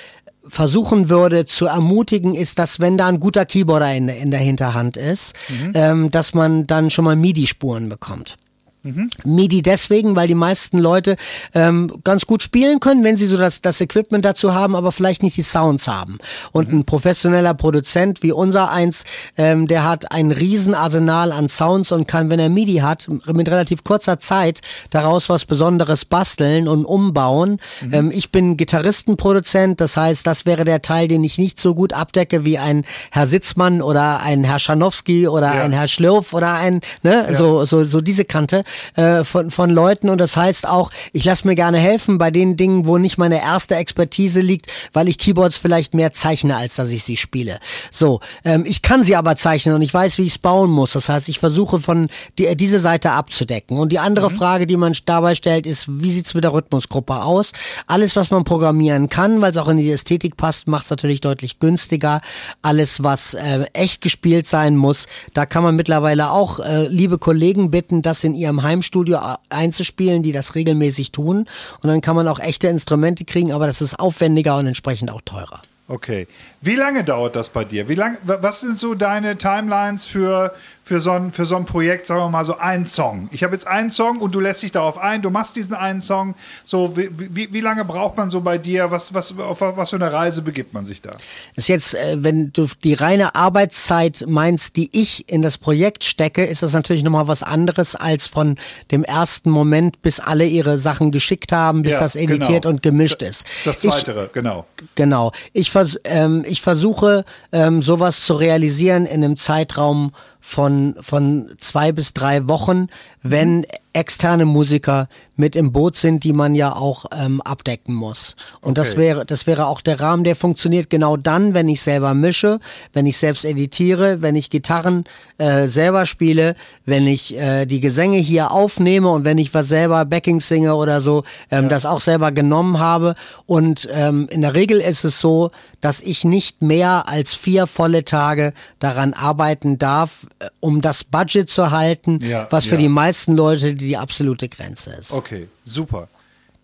versuchen würde zu ermutigen, ist, dass wenn da ein guter Keyboarder in, in der Hinterhand ist, mhm. ähm, dass man dann schon mal MIDI-Spuren bekommt. Mhm. MIDI deswegen, weil die meisten Leute ähm, ganz gut spielen können, wenn sie so das, das Equipment dazu haben, aber vielleicht nicht die Sounds haben. Und mhm. ein professioneller Produzent wie unser eins, ähm, der hat ein Riesenarsenal an Sounds und kann, wenn er MIDI hat, mit relativ kurzer Zeit daraus was Besonderes basteln und umbauen. Mhm. Ähm, ich bin Gitarristenproduzent, das heißt, das wäre der Teil, den ich nicht so gut abdecke wie ein Herr Sitzmann oder ein Herr Schanowski oder ja. ein Herr Schlürf oder ein, ne, ja. so, so, so diese Kante äh, von, von Leuten und das heißt auch, ich lasse mir gerne helfen bei den Dingen, wo nicht meine erste Expertise liegt, weil ich Keyboards vielleicht mehr zeichne, als dass ich sie spiele. So, ähm, ich kann sie aber zeichnen und ich weiß, wie ich es bauen muss. Das heißt, ich versuche von die, diese Seite abzudecken. Und die andere mhm. Frage, die man dabei stellt, ist, wie sieht's mit der Rhythmusgruppe aus? Alles, was man programmieren kann, weil es auch in die Ästhetik passt, macht es natürlich deutlich günstiger. Alles, was äh, echt gespielt sein muss, da kann man mittlerweile auch äh, liebe Kollegen bitten, das in ihrem Heimstudio einzuspielen, die das regelmäßig tun. Und dann kann man auch echte Instrumente kriegen, aber das ist aufwendiger und entsprechend auch teurer. Okay. Wie lange dauert das bei dir? Wie lang, was sind so deine Timelines für, für, so ein, für so ein Projekt, sagen wir mal so ein Song? Ich habe jetzt einen Song und du lässt dich darauf ein, du machst diesen einen Song. So, wie, wie, wie lange braucht man so bei dir? Was, was, auf was für eine Reise begibt man sich da? Ist jetzt, äh, wenn du die reine Arbeitszeit meinst, die ich in das Projekt stecke, ist das natürlich nochmal was anderes als von dem ersten Moment, bis alle ihre Sachen geschickt haben, bis ja, das editiert genau. und gemischt ist. Das Zweite, genau. Genau. Ich, vers ähm, ich versuche, ähm, sowas zu realisieren in einem Zeitraum von, von zwei bis drei Wochen, wenn externe Musiker mit im Boot sind, die man ja auch ähm, abdecken muss. Und das Okay. wäre, das wäre auch der Rahmen, der funktioniert genau dann, wenn ich selber mische, wenn ich selbst editiere, wenn ich Gitarren äh, selber spiele, wenn ich äh, die Gesänge hier aufnehme und wenn ich was selber Backing singe oder so, ähm, das auch selber genommen habe. Und ähm, in der Regel ist es so, dass ich nicht mehr als vier volle Tage daran arbeiten darf, um das Budget zu halten, Ja, was für ja. die meisten Leute die absolute Grenze ist. Okay, super.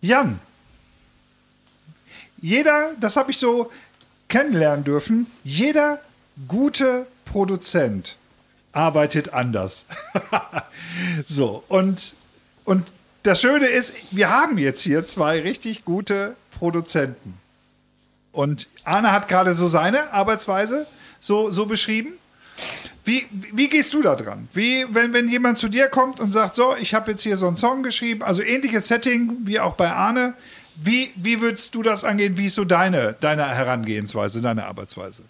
Jan, jeder, das habe ich so kennenlernen dürfen, jeder gute Produzent arbeitet anders. so, und, und das Schöne ist, wir haben jetzt hier zwei richtig gute Produzenten. Und Arne hat gerade so seine Arbeitsweise so, so beschrieben. Wie, wie gehst du da dran? Wie, wenn, wenn jemand zu dir kommt und sagt, so, ich habe jetzt hier so einen Song geschrieben, also ähnliches Setting wie auch bei Arne, wie, wie würdest du das angehen? Wie ist so deine, deine Herangehensweise, deine Arbeitsweise?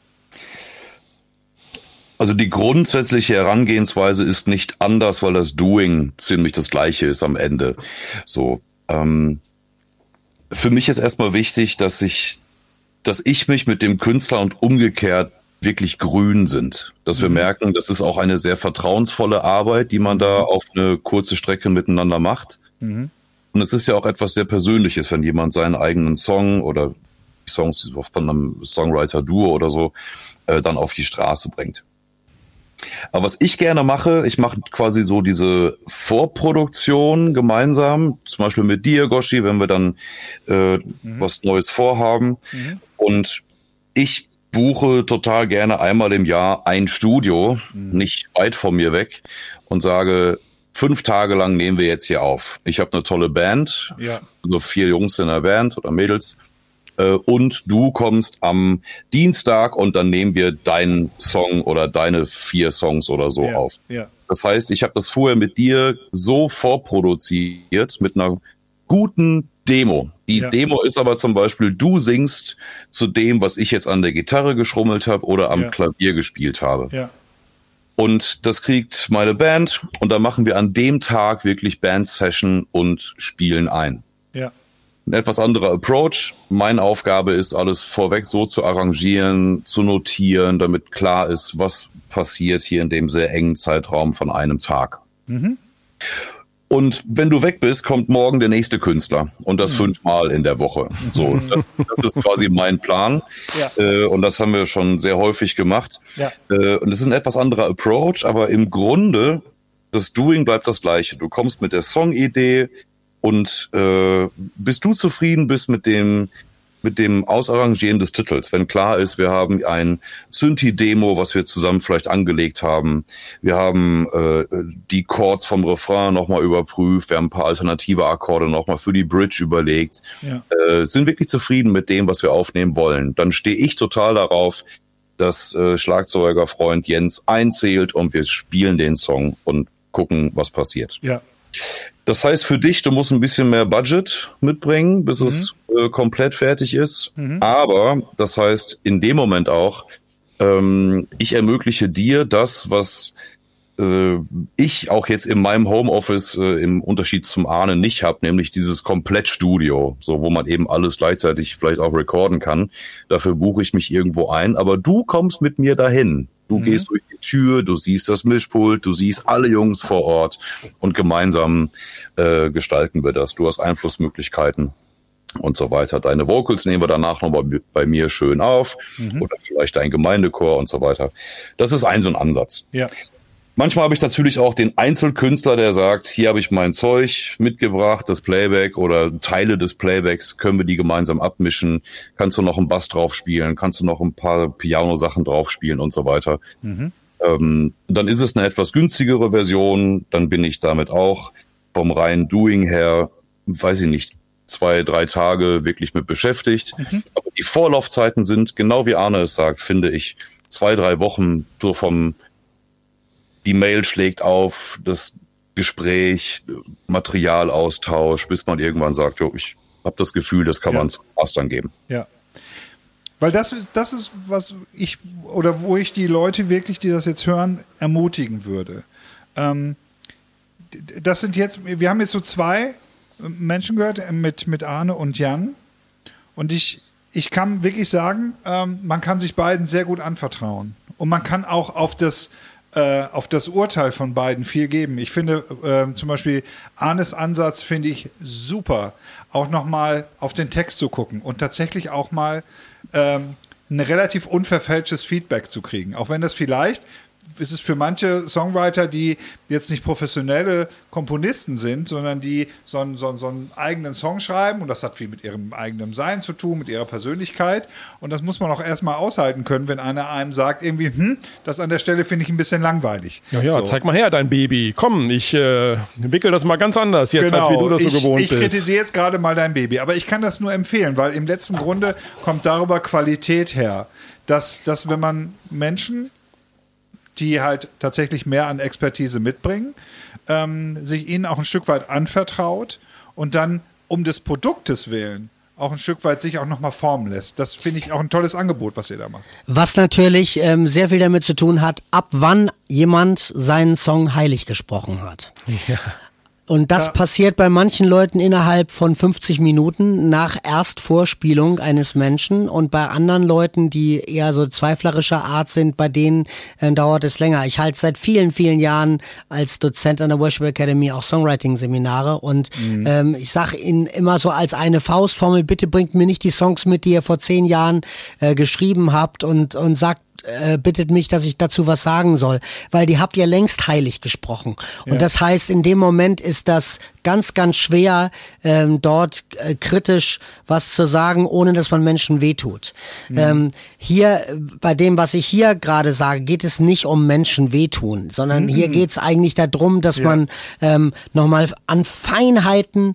Also die grundsätzliche Herangehensweise ist nicht anders, weil das Doing ziemlich das gleiche ist am Ende. So, ähm, für mich ist erstmal wichtig, dass ich, dass ich mich mit dem Künstler und umgekehrt wirklich grün sind. Dass wir merken, das ist auch eine sehr vertrauensvolle Arbeit, die man da auf eine kurze Strecke miteinander macht. Und es ist ja auch etwas sehr Persönliches, wenn jemand seinen eigenen Song oder Songs von einem Songwriter-Duo oder so äh, dann auf die Straße bringt. Aber was ich gerne mache, ich mache quasi so diese Vorproduktion gemeinsam, zum Beispiel mit dir, Goshi, wenn wir dann äh, was Neues vorhaben. Und ich buche total gerne einmal im Jahr ein Studio, nicht weit von mir weg, und sage, fünf Tage lang nehmen wir jetzt hier auf. Ich habe eine tolle Band, Ja. so vier Jungs in der Band oder Mädels. Äh, und du kommst am Dienstag und dann nehmen wir deinen Song oder deine vier Songs oder so Ja, auf. ja. Das heißt, ich habe das vorher mit dir so vorproduziert mit einer guten Demo. Die Ja. Demo ist aber zum Beispiel, du singst zu dem, was ich jetzt an der Gitarre geschrummelt habe oder am Ja. Klavier gespielt habe. Ja, Und das kriegt meine Band und dann machen wir an dem Tag wirklich Band-Session und spielen ein. ja, Ein etwas anderer Approach. Meine Aufgabe ist, alles vorweg so zu arrangieren, zu notieren, damit klar ist, was passiert hier in dem sehr engen Zeitraum von einem Tag. Und wenn du weg bist, kommt morgen der nächste Künstler und das fünfmal in der Woche. So, das, das ist quasi mein Plan. Ja. Äh, und das haben wir schon sehr häufig gemacht. Ja. Äh, und es ist ein etwas anderer Approach, aber im Grunde, das Doing bleibt das gleiche. Du kommst mit der Songidee und äh, bist du zufrieden bist mit dem mit dem Ausarrangieren des Titels, wenn klar ist, wir haben ein Synthi-Demo, was wir zusammen vielleicht angelegt haben. Wir haben äh, die Chords vom Refrain nochmal überprüft. Wir haben ein paar alternative Akkorde nochmal für die Bridge überlegt. Ja. Äh, sind wirklich zufrieden mit dem, was wir aufnehmen wollen. Dann stehe ich total darauf, dass äh, Schlagzeugerfreund Jens einzählt und wir spielen den Song und gucken, was passiert. ja, Das heißt für dich, du musst ein bisschen mehr Budget mitbringen, bis es äh, komplett fertig ist. Aber das heißt in dem Moment auch, ähm, ich ermögliche dir das, was äh, ich auch jetzt in meinem Homeoffice äh, im Unterschied zum Ahnen nicht habe, nämlich dieses Komplettstudio, so wo man eben alles gleichzeitig vielleicht auch recorden kann. Dafür buche ich mich irgendwo ein, aber du kommst mit mir dahin. Du gehst durch die Tür, du siehst das Mischpult, du siehst alle Jungs vor Ort und gemeinsam äh, gestalten wir das. Du hast Einflussmöglichkeiten und so weiter. Deine Vocals nehmen wir danach nochmal bei mir schön auf oder vielleicht dein Gemeindechor und so weiter. Das ist ein so ein Ansatz. ja, Manchmal habe ich natürlich auch den Einzelkünstler, der sagt, hier habe ich mein Zeug mitgebracht, das Playback oder Teile des Playbacks, können wir die gemeinsam abmischen, kannst du noch einen Bass drauf spielen, kannst du noch ein paar Piano-Sachen drauf spielen und so weiter. Ähm, dann ist es eine etwas günstigere Version, dann bin ich damit auch vom reinen Doing her, weiß ich nicht, zwei, drei Tage wirklich mit beschäftigt. Aber die Vorlaufzeiten sind, genau wie Arne es sagt, finde ich, zwei, drei Wochen so vom die Mail schlägt auf, das Gespräch, Materialaustausch, bis man irgendwann sagt, jo, ich habe das Gefühl, das kann Ja. man zum Mastern geben. ja. Weil das ist, das ist, was ich, oder wo ich die Leute wirklich, die das jetzt hören, ermutigen würde. Ähm, das sind jetzt, wir haben jetzt so zwei Menschen gehört äh, mit, mit Arne und Jan. Und ich, ich kann wirklich sagen, ähm, man kann sich beiden sehr gut anvertrauen. Und man kann auch auf das, äh, auf das Urteil von beiden viel geben. Ich finde äh, zum Beispiel Arnes Ansatz finde ich super, auch nochmal auf den Text zu gucken und tatsächlich auch mal ähm, ein relativ unverfälschtes Feedback zu kriegen. Auch wenn das vielleicht ist es für manche Songwriter, die jetzt nicht professionelle Komponisten sind, sondern die so einen, so, einen, so einen eigenen Song schreiben und das hat viel mit ihrem eigenen Sein zu tun, mit ihrer Persönlichkeit und das muss man auch erstmal aushalten können, wenn einer einem sagt irgendwie, hm, das an der Stelle finde ich ein bisschen langweilig. Ja, ja, so. zeig mal her dein Baby. Komm, ich äh, wickel das mal ganz anders jetzt, genau. als wie du das so ich, gewohnt ich bist. Ich kritisiere jetzt gerade mal dein Baby, aber ich kann das nur empfehlen, weil im letzten Grunde kommt darüber Qualität her, dass, dass wenn man Menschen die halt tatsächlich mehr an Expertise mitbringen, ähm, sich ihnen auch ein Stück weit anvertraut und dann um des Produktes willen auch ein Stück weit sich auch nochmal formen lässt. Das finde ich auch ein tolles Angebot, was ihr da macht. Was natürlich ähm, sehr viel damit zu tun hat, ab wann jemand seinen Song heilig gesprochen hat. Ja. Und das ja. passiert bei manchen Leuten innerhalb von 50 Minuten nach Erstvorspielung eines Menschen und bei anderen Leuten, die eher so zweiflerischer Art sind, bei denen äh, dauert es länger. Ich halte seit vielen, vielen Jahren als Dozent an der Worship Academy auch Songwriting-Seminare und mhm. ähm, ich sage Ihnen immer so als eine Faustformel, bitte bringt mir nicht die Songs mit, die ihr vor zehn Jahren äh, geschrieben habt und, und sagt äh, bittet mich, dass ich dazu was sagen soll, weil die habt ihr längst heilig gesprochen. Und ja. das heißt, in dem Moment ist das ganz, ganz schwer, ähm, dort äh, kritisch was zu sagen, ohne dass man Menschen wehtut. Mhm. Ähm, hier, bei dem, was ich hier gerade sage, geht es nicht um Menschen wehtun, sondern mhm. hier geht es eigentlich darum, dass ja. man ähm, nochmal an Feinheiten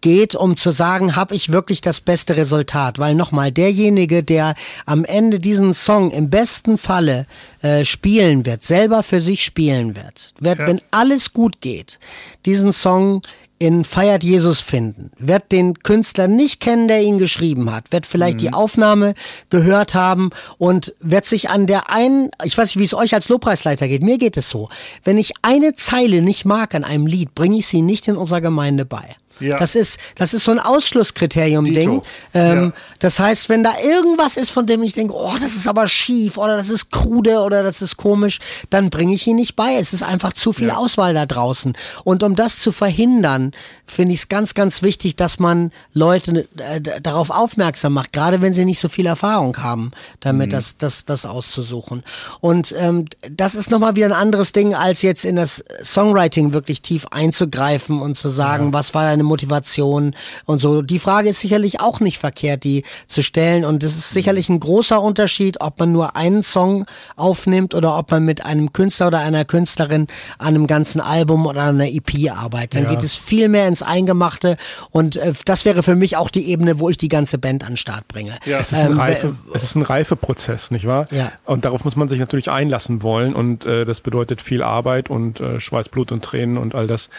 geht, um zu sagen, habe ich wirklich das beste Resultat? Weil nochmal, derjenige, der am Ende diesen Song im besten Falle äh, spielen wird, selber für sich spielen wird, wird, ja. wenn alles gut geht, diesen Song in Feiert Jesus finden, wird den Künstler nicht kennen, der ihn geschrieben hat, wird vielleicht mhm. die Aufnahme gehört haben und wird sich an der einen, ich weiß nicht, wie es euch als Lobpreisleiter geht, mir geht es so, wenn ich eine Zeile nicht mag an einem Lied, bringe ich sie nicht in unserer Gemeinde bei. Ja. Das ist, das ist so ein Ausschlusskriterium-Ding. Ähm, ja. Das heißt, wenn da irgendwas ist, von dem ich denke, oh, das ist aber schief oder das ist krude oder das ist komisch, dann bringe ich ihn nicht bei. Es ist einfach zu viel ja. Auswahl da draußen. Und um das zu verhindern, finde ich es ganz, ganz wichtig, dass man Leute äh, darauf aufmerksam macht, gerade wenn sie nicht so viel Erfahrung haben, damit mhm. das, das, das auszusuchen. Und ähm, das ist nochmal wieder ein anderes Ding, als jetzt in das Songwriting wirklich tief einzugreifen und zu sagen, was war deine Motivation und so. Die Frage ist sicherlich auch nicht verkehrt, die zu stellen. Und es ist sicherlich ein großer Unterschied, ob man nur einen Song aufnimmt oder ob man mit einem Künstler oder einer Künstlerin an einem ganzen Album oder an einer EP arbeitet. Dann ja. geht es viel mehr ins Eingemachte und äh, das wäre für mich auch die Ebene, wo ich die ganze Band an den Start bringe. Ja. Es, ist ein ähm, Reife, es ist ein Reifeprozess, nicht wahr? Ja. Und darauf muss man sich natürlich einlassen wollen und äh, das bedeutet viel Arbeit und äh, Schweiß, Blut und Tränen und all das.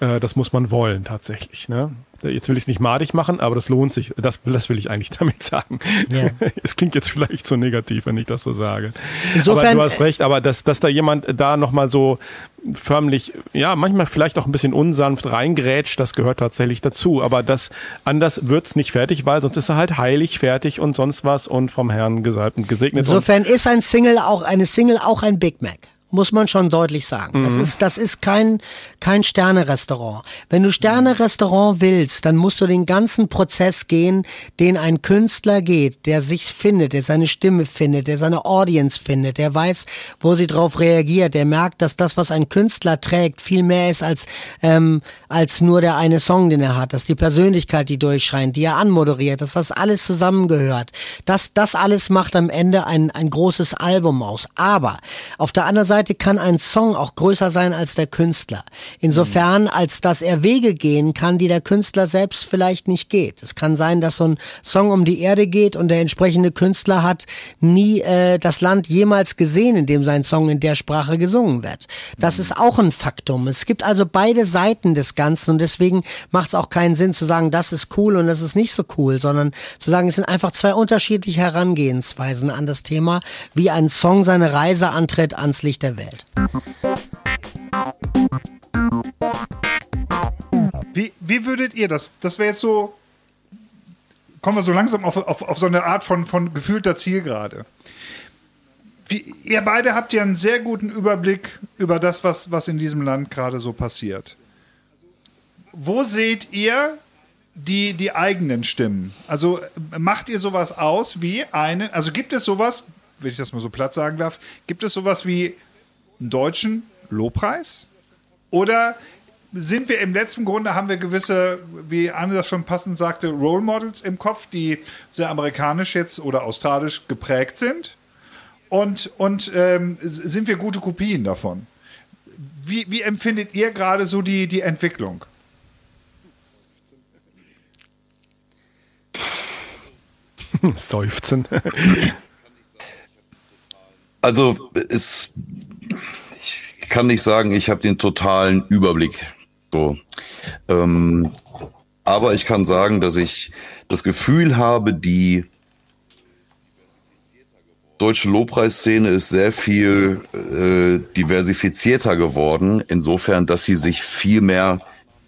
Äh, das muss man wollen tatsächlich. Ne? Jetzt will ich es nicht madig machen, aber das lohnt sich. Das, das will ich eigentlich damit sagen. Ja. Es klingt jetzt vielleicht so negativ, wenn ich das so sage. Insofern, aber du hast recht, aber dass, dass da jemand da nochmal so förmlich, ja, manchmal vielleicht auch ein bisschen unsanft reingrätscht, das gehört tatsächlich dazu. Aber das, anders wird's nicht fertig, weil sonst ist er halt heilig fertig und sonst was und vom Herrn gesalbt und gesegnet. Insofern ist ein Single auch, eine Single auch ein Big Mac muss man schon deutlich sagen. Mhm. Das ist, das ist kein, kein Sterne-Restaurant. Wenn du Sterne-Restaurant willst, dann musst du den ganzen Prozess gehen, den ein Künstler geht, der sich findet, der seine Stimme findet, der seine Audience findet, der weiß, wo sie drauf reagiert, der merkt, dass das, was ein Künstler trägt, viel mehr ist als, ähm, als nur der eine Song, den er hat, dass die Persönlichkeit, die durchscheint, die er anmoderiert, dass das alles zusammengehört. Das, das alles macht am Ende ein, ein großes Album aus. Aber auf der anderen Seite Seite kann ein Song auch größer sein als der Künstler. Insofern, als dass er Wege gehen kann, die der Künstler selbst vielleicht nicht geht. Es kann sein, dass so ein Song um die Erde geht und der entsprechende Künstler hat nie äh, das Land jemals gesehen, in dem sein Song in der Sprache gesungen wird. Das ist auch ein Faktum. Es gibt also beide Seiten des Ganzen und deswegen macht es auch keinen Sinn zu sagen, das ist cool und das ist nicht so cool, sondern zu sagen, es sind einfach zwei unterschiedliche Herangehensweisen an das Thema, wie ein Song seine Reise antritt ans Licht der Welt. Wie, wie würdet ihr das? Das wäre jetzt so, kommen wir so langsam auf, auf, auf so eine Art von, von gefühlter Zielgerade. Wie, ihr beide habt ja einen sehr guten Überblick über das, was, was in diesem Land gerade so passiert. Wo seht ihr die, die eigenen Stimmen? Also macht ihr sowas aus wie einen, also gibt es sowas, wenn ich das mal so platt sagen darf, gibt es sowas wie einen deutschen Lobpreis? Oder sind wir im letzten Grunde, haben wir gewisse, wie Anne das schon passend sagte, Role Models im Kopf, die sehr amerikanisch jetzt oder australisch geprägt sind? Und, und ähm, sind wir gute Kopien davon? Wie, wie empfindet ihr gerade so die, die Entwicklung? Seufzen. Also es, kann nicht sagen, ich habe den totalen Überblick. So, ähm, aber ich kann sagen, dass ich das Gefühl habe, die deutsche Lobpreisszene ist sehr viel äh, diversifizierter geworden, insofern, dass sie sich viel mehr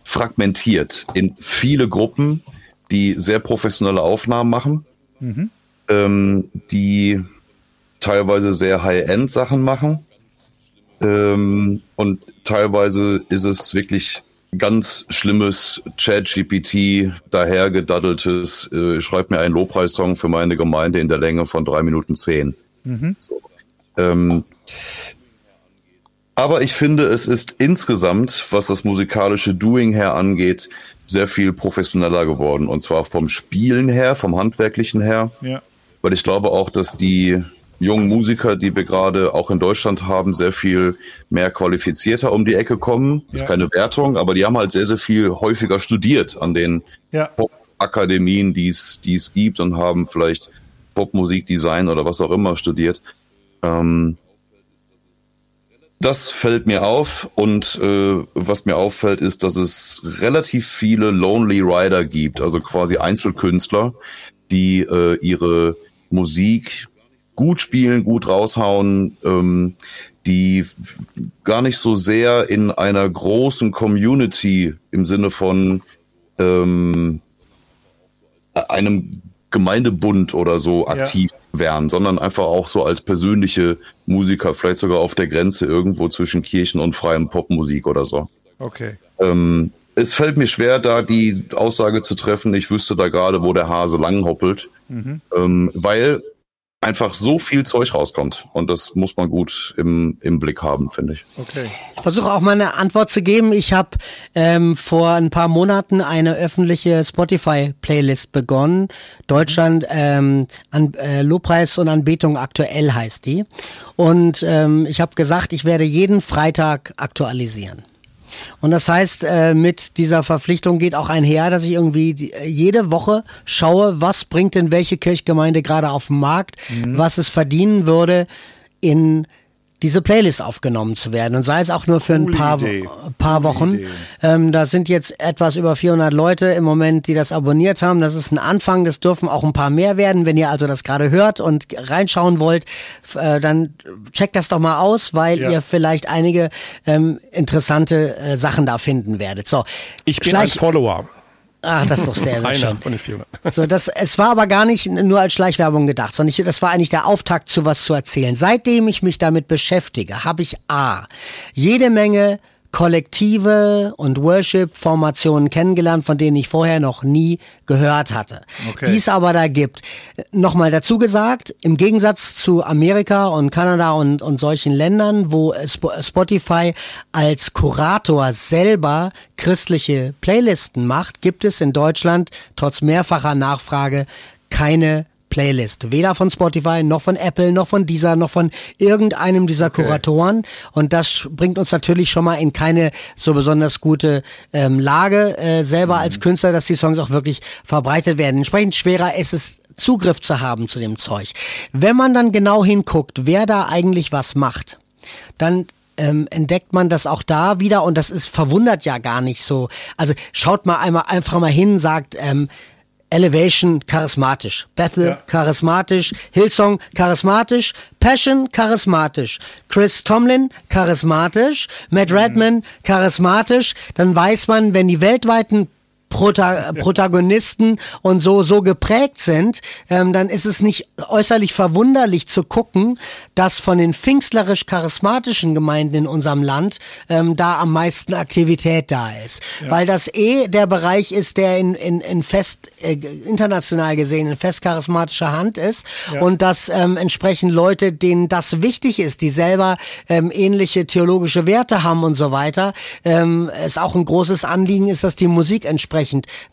fragmentiert in viele Gruppen, die sehr professionelle Aufnahmen machen, mhm. ähm, die teilweise sehr High-End-Sachen machen. Ähm, und teilweise ist es wirklich ganz schlimmes Chat-GPT, dahergedaddeltes, äh, schreibt mir einen Lobpreissong für meine Gemeinde in der Länge von drei Minuten zehn. Mhm. So. Ähm, aber ich finde, es ist insgesamt, was das musikalische Doing her angeht, sehr viel professioneller geworden. Und zwar vom Spielen her, vom Handwerklichen her. Ja. Weil ich glaube auch, dass die jungen Musiker, die wir gerade auch in Deutschland haben, sehr viel mehr qualifizierter um die Ecke kommen. Ja. Ist keine Wertung, aber die haben halt sehr, sehr viel häufiger studiert an den ja. Pop-Akademien, die es gibt und haben vielleicht Popmusikdesign oder was auch immer studiert. Ähm, das fällt mir auf und äh, was mir auffällt, ist, dass es relativ viele Lonely Rider gibt, also quasi Einzelkünstler, die äh, ihre Musik gut spielen, gut raushauen, ähm, die gar nicht so sehr in einer großen Community im Sinne von ähm, einem Gemeindebund oder so aktiv ja. wären, sondern einfach auch so als persönliche Musiker, vielleicht sogar auf der Grenze irgendwo zwischen Kirchen und freiem Popmusik oder so. Okay. Ähm, es fällt mir schwer, da die Aussage zu treffen, ich wüsste da gerade, wo der Hase langhoppelt, mhm. ähm, weil einfach so viel Zeug rauskommt. Und das muss man gut im, im Blick haben, finde ich. Okay. Ich versuche auch mal eine Antwort zu geben. Ich habe ähm, vor ein paar Monaten eine öffentliche Spotify-Playlist begonnen. Deutschland ähm, an, äh, Lobpreis und Anbetung aktuell heißt die. Und ähm, ich habe gesagt, ich werde jeden Freitag aktualisieren. Und das heißt, äh, mit dieser Verpflichtung geht auch einher, dass ich irgendwie jede Woche schaue, was bringt denn welche Kirchgemeinde gerade auf den Markt, mhm. was es verdienen würde, in diese Playlist aufgenommen zu werden und sei es auch nur für ein paar, paar Wochen. Ähm, da sind jetzt etwas über 400 Leute im Moment, die das abonniert haben. Das ist ein Anfang, das dürfen auch ein paar mehr werden. Wenn ihr also das gerade hört und reinschauen wollt, äh, dann checkt das doch mal aus, weil ja. ihr vielleicht einige ähm, interessante äh, Sachen da finden werdet. So, ich bin ein Follower. Ach, das ist doch sehr, sehr schön. von den 400. So, das, es war aber gar nicht nur als Schleichwerbung gedacht, sondern ich, das war eigentlich der Auftakt zu was zu erzählen. Seitdem ich mich damit beschäftige, habe ich A, jede Menge Kollektive und Worship-Formationen kennengelernt, von denen ich vorher noch nie gehört hatte. Okay. Die es aber da gibt. Nochmal dazu gesagt, im Gegensatz zu Amerika und Kanada und, und solchen Ländern, wo Spotify als Kurator selber christliche Playlisten macht, gibt es in Deutschland trotz mehrfacher Nachfrage keine Playlist. Weder von Spotify, noch von Apple, noch von dieser, noch von irgendeinem dieser okay. Kuratoren. Und das bringt uns natürlich schon mal in keine so besonders gute ähm, Lage, äh, selber mhm. als Künstler, dass die Songs auch wirklich verbreitet werden. Entsprechend schwerer ist es, Zugriff zu haben zu dem Zeug. Wenn man dann genau hinguckt, wer da eigentlich was macht, dann ähm, entdeckt man das auch da wieder und das ist verwundert ja gar nicht so. Also schaut mal einmal einfach mal hin, sagt, ähm, Elevation charismatisch, Bethel Ja. charismatisch, Hillsong charismatisch, Passion charismatisch, Chris Tomlin charismatisch, Matt Redman charismatisch, dann weiß man, wenn die weltweiten Prota Protagonisten und so so geprägt sind, ähm, dann ist es nicht äußerlich verwunderlich zu gucken, dass von den pfingstlerisch charismatischen Gemeinden in unserem Land ähm, da am meisten Aktivität da ist, weil das eh der Bereich ist, der in in, in fest äh, international gesehen in fest charismatischer Hand ist und dass ähm, entsprechend Leute, denen das wichtig ist, die selber ähm, ähnliche theologische Werte haben und so weiter, ähm, es auch ein großes Anliegen ist, dass die Musik entsprechend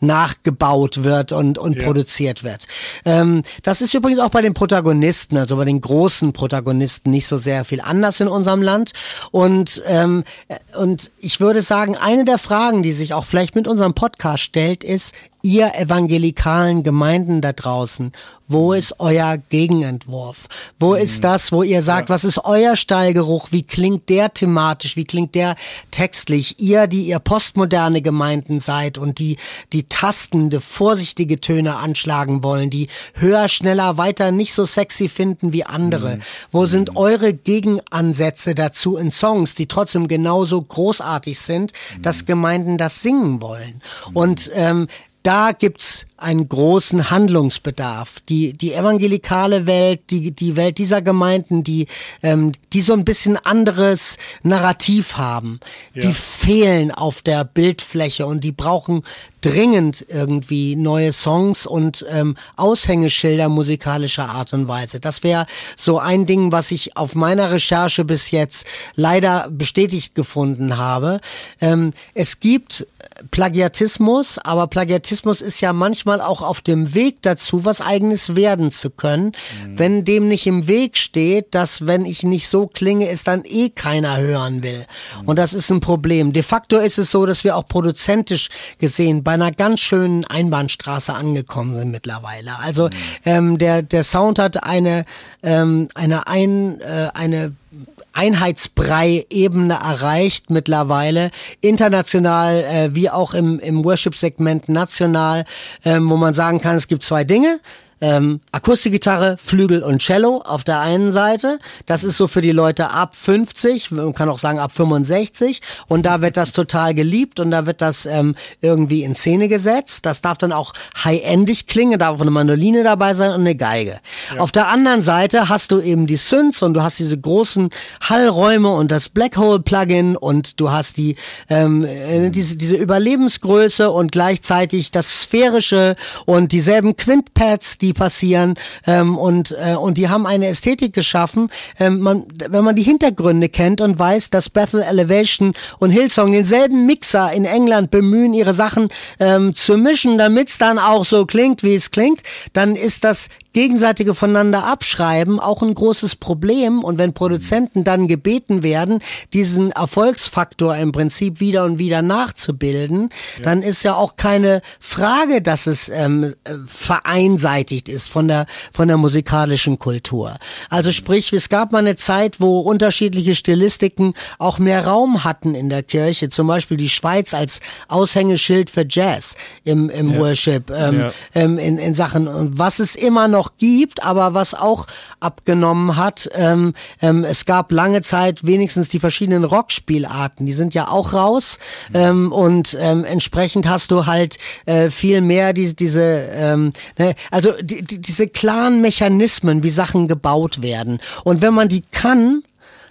nachgebaut wird und, und produziert wird. Ähm, das ist übrigens auch bei den Protagonisten, also bei den großen Protagonisten nicht so sehr viel anders in unserem Land. Und, ähm, äh, und ich würde sagen, eine der Fragen, die sich auch vielleicht mit unserem Podcast stellt, ist, ihr evangelikalen Gemeinden da draußen, wo ist euer Gegenentwurf? Wo ist das, wo ihr sagt, was ist euer Stallgeruch? Wie klingt der thematisch? Wie klingt der textlich? Ihr, die ihr postmoderne Gemeinden seid und die, die tastende, vorsichtige Töne anschlagen wollen, die höher, schneller, weiter nicht so sexy finden wie andere. Wo sind eure Gegenansätze dazu in Songs, die trotzdem genauso großartig sind, dass Gemeinden das singen wollen? Und ähm, da gibt's einen großen Handlungsbedarf. Die, die evangelikale Welt, die, die Welt dieser Gemeinden, die, ähm, die so ein bisschen anderes Narrativ haben, die fehlen auf der Bildfläche und die brauchen dringend irgendwie neue Songs und ähm, Aushängeschilder musikalischer Art und Weise. Das wäre so ein Ding, was ich auf meiner Recherche bis jetzt leider bestätigt gefunden habe. Ähm, es gibt Plagiatismus, aber Plagiatismus ist ja manchmal auch auf dem Weg dazu, was eigenes werden zu können. Wenn dem nicht im Weg steht, dass wenn ich nicht so klinge, es dann eh keiner hören will. Und das ist ein Problem. De facto ist es so, dass wir auch produzentisch gesehen bei einer ganz schönen Einbahnstraße angekommen sind mittlerweile. Also ähm, der der Sound hat eine ähm, eine ein äh, eine Einheitsbrei-Ebene erreicht mittlerweile, international äh, wie auch im, im Worship-Segment national, ähm, wo man sagen kann, es gibt zwei Dinge. Ähm, Akustikgitarre, Flügel und Cello auf der einen Seite. Das ist so für die Leute ab 50, man kann auch sagen ab 65. Und da wird das total geliebt und da wird das ähm, irgendwie in Szene gesetzt. Das darf dann auch high-endig klingen, darf auch eine Mandoline dabei sein und eine Geige. Auf der anderen Seite hast du eben die Synths und du hast diese großen Hallräume und das Black Hole Plugin und du hast die ähm, äh, diese, diese Überlebensgröße und gleichzeitig das sphärische und dieselben Quintpads, die passieren ähm, und äh, und die haben eine Ästhetik geschaffen. Ähm, man, wenn man die Hintergründe kennt und weiß, dass Bethel Elevation und Hillsong denselben Mixer in England bemühen, ihre Sachen ähm, zu mischen, damit es dann auch so klingt, wie es klingt, dann ist das gegenseitige voneinander abschreiben auch ein großes Problem. Und wenn Produzenten dann gebeten werden, diesen Erfolgsfaktor im Prinzip wieder und wieder nachzubilden, dann ist ja auch keine Frage, dass es ähm, äh, vereinseitigt ist von der, von der musikalischen Kultur. Also sprich, es gab mal eine Zeit, wo unterschiedliche Stilistiken auch mehr Raum hatten in der Kirche. Zum Beispiel die Schweiz als Aushängeschild für Jazz im, im Worship, ähm, Ja. ähm, in, in Sachen, und was es immer noch gibt, aber was auch abgenommen hat. Ähm, ähm, es gab lange Zeit wenigstens die verschiedenen Rockspielarten, die sind ja auch raus ähm, und ähm, entsprechend hast du halt äh, viel mehr diese, diese ähm, ne, also die, die, diese klaren Mechanismen, wie Sachen gebaut werden. Und wenn man die kann,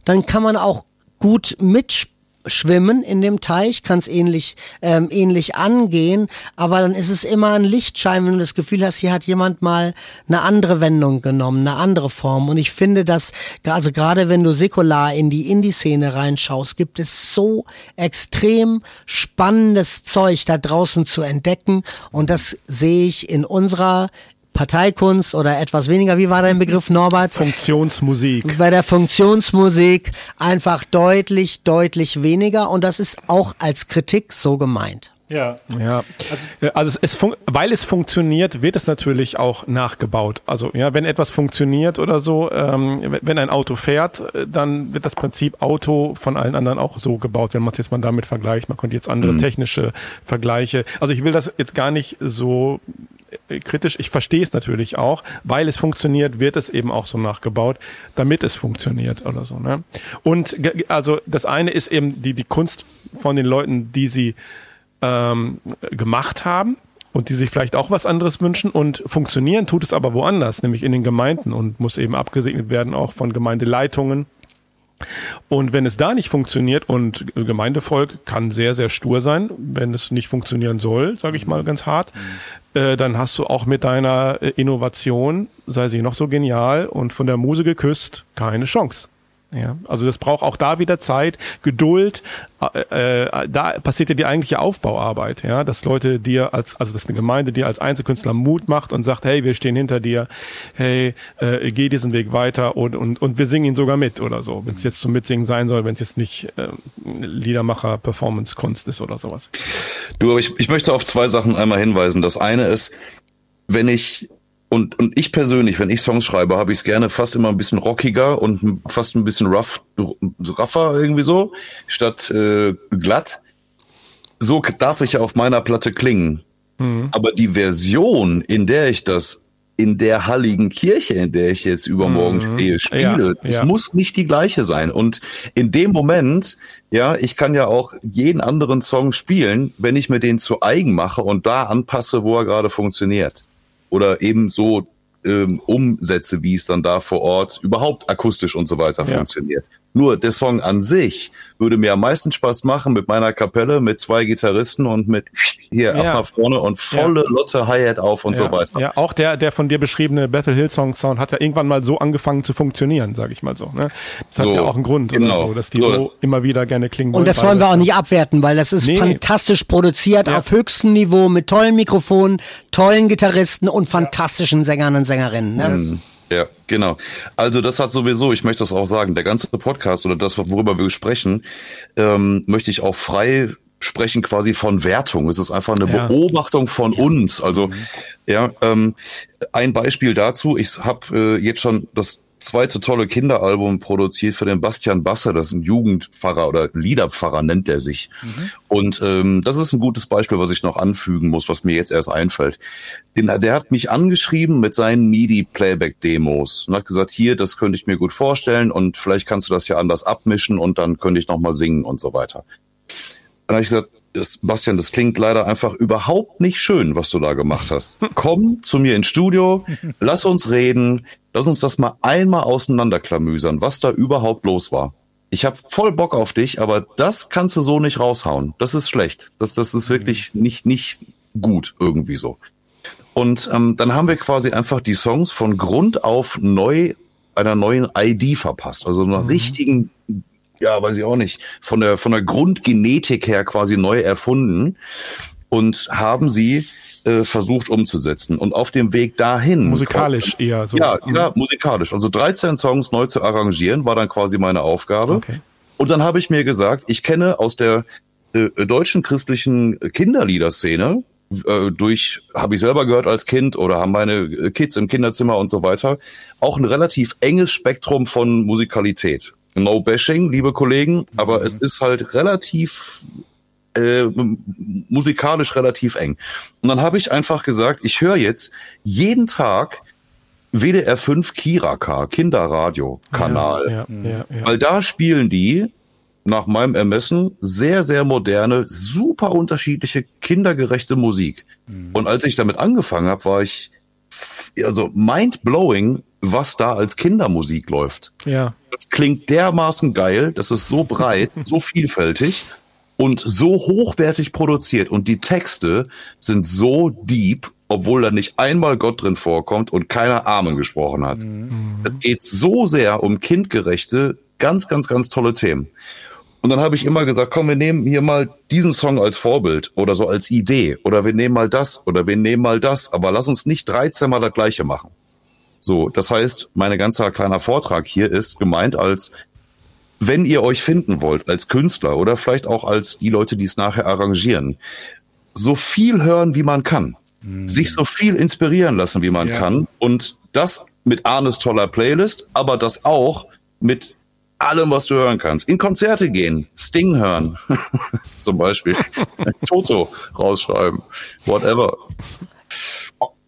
dann kann man auch gut mitspielen schwimmen in dem Teich, kann es ähnlich, ähm, ähnlich angehen, aber dann ist es immer ein Lichtschein, wenn du das Gefühl hast, hier hat jemand mal eine andere Wendung genommen, eine andere Form. Und ich finde, dass, also gerade wenn du säkular in die Indie-Szene reinschaust, gibt es so extrem spannendes Zeug da draußen zu entdecken. Und das sehe ich in unserer Parteikunst oder etwas weniger, wie war dein Begriff, Norbert? Funktionsmusik. bei der Funktionsmusik einfach deutlich, deutlich weniger und das ist auch als Kritik so gemeint. Ja. Ja, also, es, es fun weil es funktioniert, wird es natürlich auch nachgebaut. Also ja, wenn etwas funktioniert oder so, ähm, wenn- ein Auto fährt, äh, dann wird das Prinzip Auto von allen anderen auch so gebaut, wenn man es jetzt mal damit vergleicht. Man könnte jetzt andere technische Vergleiche. Also ich will das jetzt gar nicht so kritisch. Ich verstehe es natürlich auch, weil es funktioniert, wird es eben auch so nachgebaut, damit es funktioniert oder so. Ne? Und also das eine ist eben die, die Kunst von den Leuten, die sie ähm, gemacht haben und die sich vielleicht auch was anderes wünschen und funktionieren tut es aber woanders, nämlich in den Gemeinden und muss eben abgesegnet werden auch von Gemeindeleitungen und wenn es da nicht funktioniert und Gemeindevolk kann sehr, sehr stur sein, wenn es nicht funktionieren soll, sage ich mal ganz hart, mhm. äh, dann hast du auch mit deiner äh, Innovation, sei sie noch so genial und von der Muse geküsst, keine Chance. Ja, also das braucht auch da wieder Zeit, Geduld. Äh, äh, da passiert ja die eigentliche Aufbauarbeit, ja, dass Leute dir als, also dass eine Gemeinde dir als Einzelkünstler Mut macht und sagt, hey, wir stehen hinter dir, hey, äh, geh diesen Weg weiter und, und, und wir singen ihn sogar mit oder so, wenn es jetzt zum Mitsingen sein soll, wenn es jetzt nicht äh, Liedermacher Performance Kunst ist oder sowas. Du, aber ich, ich möchte auf zwei Sachen einmal hinweisen. Das eine ist, wenn ich und, und ich persönlich, wenn ich Songs schreibe, habe ich es gerne fast immer ein bisschen rockiger und fast ein bisschen rough, rougher irgendwie so, statt äh, glatt. So darf ich ja auf meiner Platte klingen. Mhm. Aber die Version, in der ich das in der halligen Kirche, in der ich jetzt übermorgen mhm. stehe, spiele, ja, es ja. muss nicht die gleiche sein. Und in dem Moment, ja, ich kann ja auch jeden anderen Song spielen, wenn ich mir den zu eigen mache und da anpasse, wo er gerade funktioniert oder eben so ähm, umsetze, wie es dann da vor Ort überhaupt akustisch und so weiter ja. funktioniert. Nur der Song an sich würde mir am meisten Spaß machen mit meiner Kapelle, mit zwei Gitarristen und mit hier ja. ab nach vorne und volle ja. Lotte Hi-Hat auf und ja. so weiter. Ja, auch der, der von dir beschriebene Bethel Hill Song Sound hat ja irgendwann mal so angefangen zu funktionieren, sage ich mal so. Ne? Das hat so, ja auch einen Grund, genau. so, dass die so, das immer wieder gerne klingen Und das wollen wir auch nicht abwerten, weil das ist nee. fantastisch produziert auf höchstem Niveau mit tollen Mikrofonen, tollen Gitarristen und fantastischen Sängern und Sängerinnen. Ne? Mhm. Ja, genau. Also das hat sowieso, ich möchte das auch sagen, der ganze Podcast oder das, worüber wir sprechen, ähm, möchte ich auch frei sprechen quasi von Wertung. Es ist einfach eine ja. Beobachtung von ja. uns. Also mhm. ja, ähm, ein Beispiel dazu. Ich habe äh, jetzt schon das zweite tolle Kinderalbum produziert für den Bastian Basse, das ist ein Jugendpfarrer oder Liederpfarrer nennt er sich. Mhm. Und ähm, das ist ein gutes Beispiel, was ich noch anfügen muss, was mir jetzt erst einfällt. Den, der hat mich angeschrieben mit seinen MIDI-Playback-Demos und hat gesagt, hier, das könnte ich mir gut vorstellen und vielleicht kannst du das ja anders abmischen und dann könnte ich nochmal singen und so weiter. Dann habe ich gesagt, das, Bastian, das klingt leider einfach überhaupt nicht schön, was du da gemacht hast. Komm zu mir ins Studio, lass uns reden, lass uns das mal einmal auseinanderklamüsern, was da überhaupt los war. Ich habe voll Bock auf dich, aber das kannst du so nicht raushauen. Das ist schlecht. Das, das ist wirklich nicht, nicht gut irgendwie so. Und ähm, dann haben wir quasi einfach die Songs von Grund auf neu einer neuen ID verpasst. Also einer mhm. richtigen ja, weiß ich auch nicht, von der, von der Grundgenetik her quasi neu erfunden und haben sie äh, versucht umzusetzen. Und auf dem Weg dahin. Musikalisch kommt, eher so. Ja, ja, musikalisch. Also 13 Songs neu zu arrangieren, war dann quasi meine Aufgabe. Okay. Und dann habe ich mir gesagt, ich kenne aus der äh, deutschen christlichen Kinderliederszene, äh, durch, habe ich selber gehört als Kind oder haben meine Kids im Kinderzimmer und so weiter, auch ein relativ enges Spektrum von Musikalität. No bashing, liebe Kollegen, aber mhm. es ist halt relativ äh, musikalisch relativ eng. Und dann habe ich einfach gesagt, ich höre jetzt jeden Tag WDR 5 Kiraka, Kinderradio-Kanal. Ja, ja, ja, Weil da spielen die nach meinem Ermessen sehr, sehr moderne, super unterschiedliche, kindergerechte Musik. Mhm. Und als ich damit angefangen habe, war ich also mind-blowing, was da als Kindermusik läuft. Ja. Das klingt dermaßen geil, das ist so breit, so vielfältig und so hochwertig produziert und die Texte sind so deep, obwohl da nicht einmal Gott drin vorkommt und keiner Amen gesprochen hat. Mhm. Es geht so sehr um kindgerechte, ganz, ganz, ganz tolle Themen. Und dann habe ich immer gesagt, komm, wir nehmen hier mal diesen Song als Vorbild oder so als Idee oder wir nehmen mal das oder wir nehmen mal das, aber lass uns nicht 13 mal das gleiche machen. So, das heißt, mein ganzer kleiner Vortrag hier ist gemeint als, wenn ihr euch finden wollt als Künstler oder vielleicht auch als die Leute, die es nachher arrangieren, so viel hören, wie man kann. Mhm. Sich so viel inspirieren lassen, wie man ja. kann. Und das mit Arnes toller Playlist, aber das auch mit allem, was du hören kannst. In Konzerte gehen, Sting hören, zum Beispiel, Toto rausschreiben, whatever.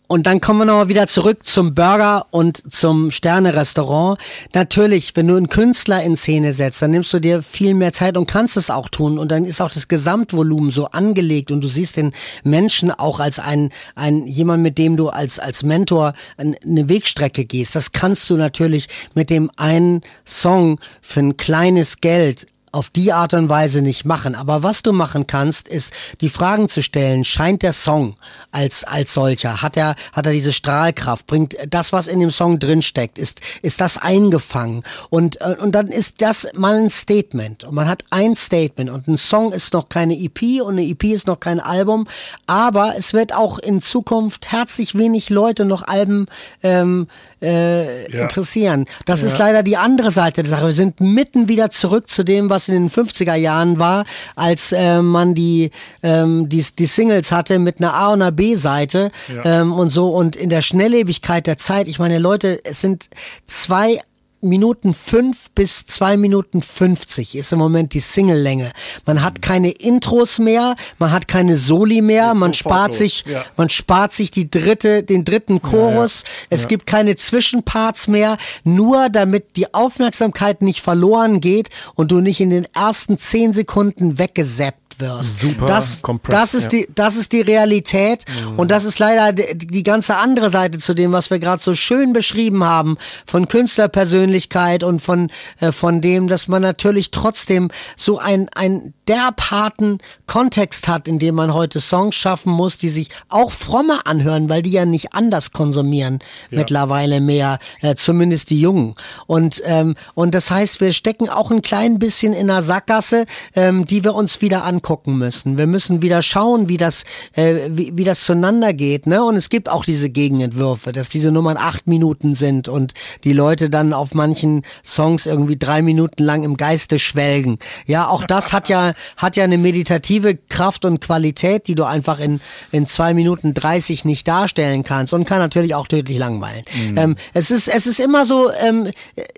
Und dann kommen wir nochmal wieder zurück zum Burger und zum Sterne-Restaurant. Natürlich, wenn du einen Künstler in Szene setzt, dann nimmst du dir viel mehr Zeit und kannst es auch tun. Und dann ist auch das Gesamtvolumen so angelegt und du siehst den Menschen auch als ein, ein jemand, mit dem du als, als Mentor eine Wegstrecke gehst. Das kannst du natürlich mit dem einen Song für ein kleines Geld auf die Art und Weise nicht machen. Aber was du machen kannst, ist die Fragen zu stellen. Scheint der Song als, als solcher? Hat er, hat er diese Strahlkraft? Bringt das, was in dem Song drinsteckt, ist, ist das eingefangen? Und, äh, und dann ist das mal ein Statement. Und man hat ein Statement und ein Song ist noch keine EP und eine EP ist noch kein Album. Aber es wird auch in Zukunft herzlich wenig Leute noch Alben ähm, äh, ja. interessieren. Das ja. ist leider die andere Seite der Sache. Wir sind mitten wieder zurück zu dem, was in den 50er Jahren war, als äh, man die, ähm, die, die Singles hatte mit einer A- und einer B-Seite ja. ähm, und so. Und in der Schnelllebigkeit der Zeit, ich meine, Leute, es sind zwei Minuten fünf bis zwei Minuten fünfzig ist im Moment die Single-Länge. Man hat keine Intros mehr, man hat keine Soli mehr, man spart los. sich, ja. man spart sich die dritte, den dritten Chorus. Ja, ja. Es gibt keine Zwischenparts mehr, nur damit die Aufmerksamkeit nicht verloren geht und du nicht in den ersten zehn Sekunden weggesappt wirst. Super das, das ist ja. die, das ist die Realität mhm. und das ist leider die, die, ganze andere Seite zu dem, was wir gerade so schön beschrieben haben von Künstlerpersönlichkeit und von äh, von dem, dass man natürlich trotzdem so ein ein derbharten Kontext hat, in dem man heute Songs schaffen muss, die sich auch frommer anhören, weil die ja nicht anders konsumieren ja. mittlerweile mehr, äh, zumindest die Jungen. Und ähm, und das heißt, wir stecken auch ein klein bisschen in einer Sackgasse, ähm, die wir uns wieder angucken angucken müssen. Wir müssen wieder schauen, wie das, äh, wie, wie das zueinander geht. Ne? Und es gibt auch diese Gegenentwürfe, dass diese Nummern acht Minuten sind und die Leute dann auf manchen Songs irgendwie drei Minuten lang im Geiste schwelgen. Ja, auch das hat ja, hat ja eine meditative Kraft und Qualität, die du einfach in, in zwei Minuten dreißig nicht darstellen kannst und kann natürlich auch tödlich langweilen. Mhm. Ähm, es ist, es ist immer so, ähm,